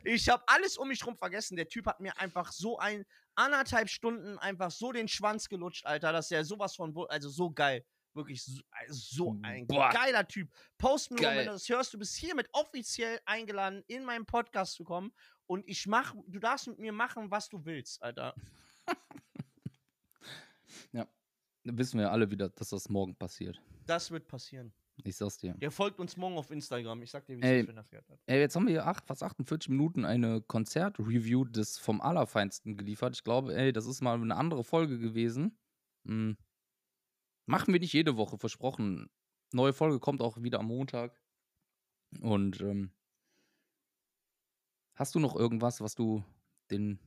ich hab alles um mich rum vergessen. Der Typ hat mir einfach so ein anderthalb Stunden einfach so den Schwanz gelutscht, Alter, dass er sowas von, also so geil. Wirklich so, also so ein Boah. geiler Typ. Post Malone, Geil. wenn du das hörst, du bist hiermit offiziell eingeladen, in meinen Podcast zu kommen. Und ich mach, du darfst mit mir machen, was du willst, Alter. <laughs> Dann wissen wir ja alle wieder, dass das morgen passiert. Das wird passieren. Ich sag's dir. Der folgt uns morgen auf Instagram. Ich sag dir, wie es das gehört hat. Ey, jetzt haben wir hier acht, fast 48 Minuten eine Konzertreview des vom Allerfeinsten geliefert. Ich glaube, ey, das ist mal eine andere Folge gewesen. Hm. Machen wir nicht jede Woche, versprochen. Neue Folge kommt auch wieder am Montag. Und ähm, hast du noch irgendwas, was du den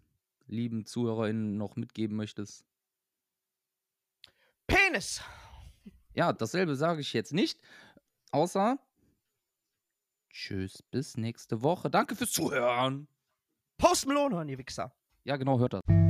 lieben ZuhörerInnen noch mitgeben möchtest? Penis! Ja, dasselbe sage ich jetzt nicht. Außer Tschüss, bis nächste Woche. Danke fürs Zuhören. Post hören, ihr Wichser. Ja, genau, hört das.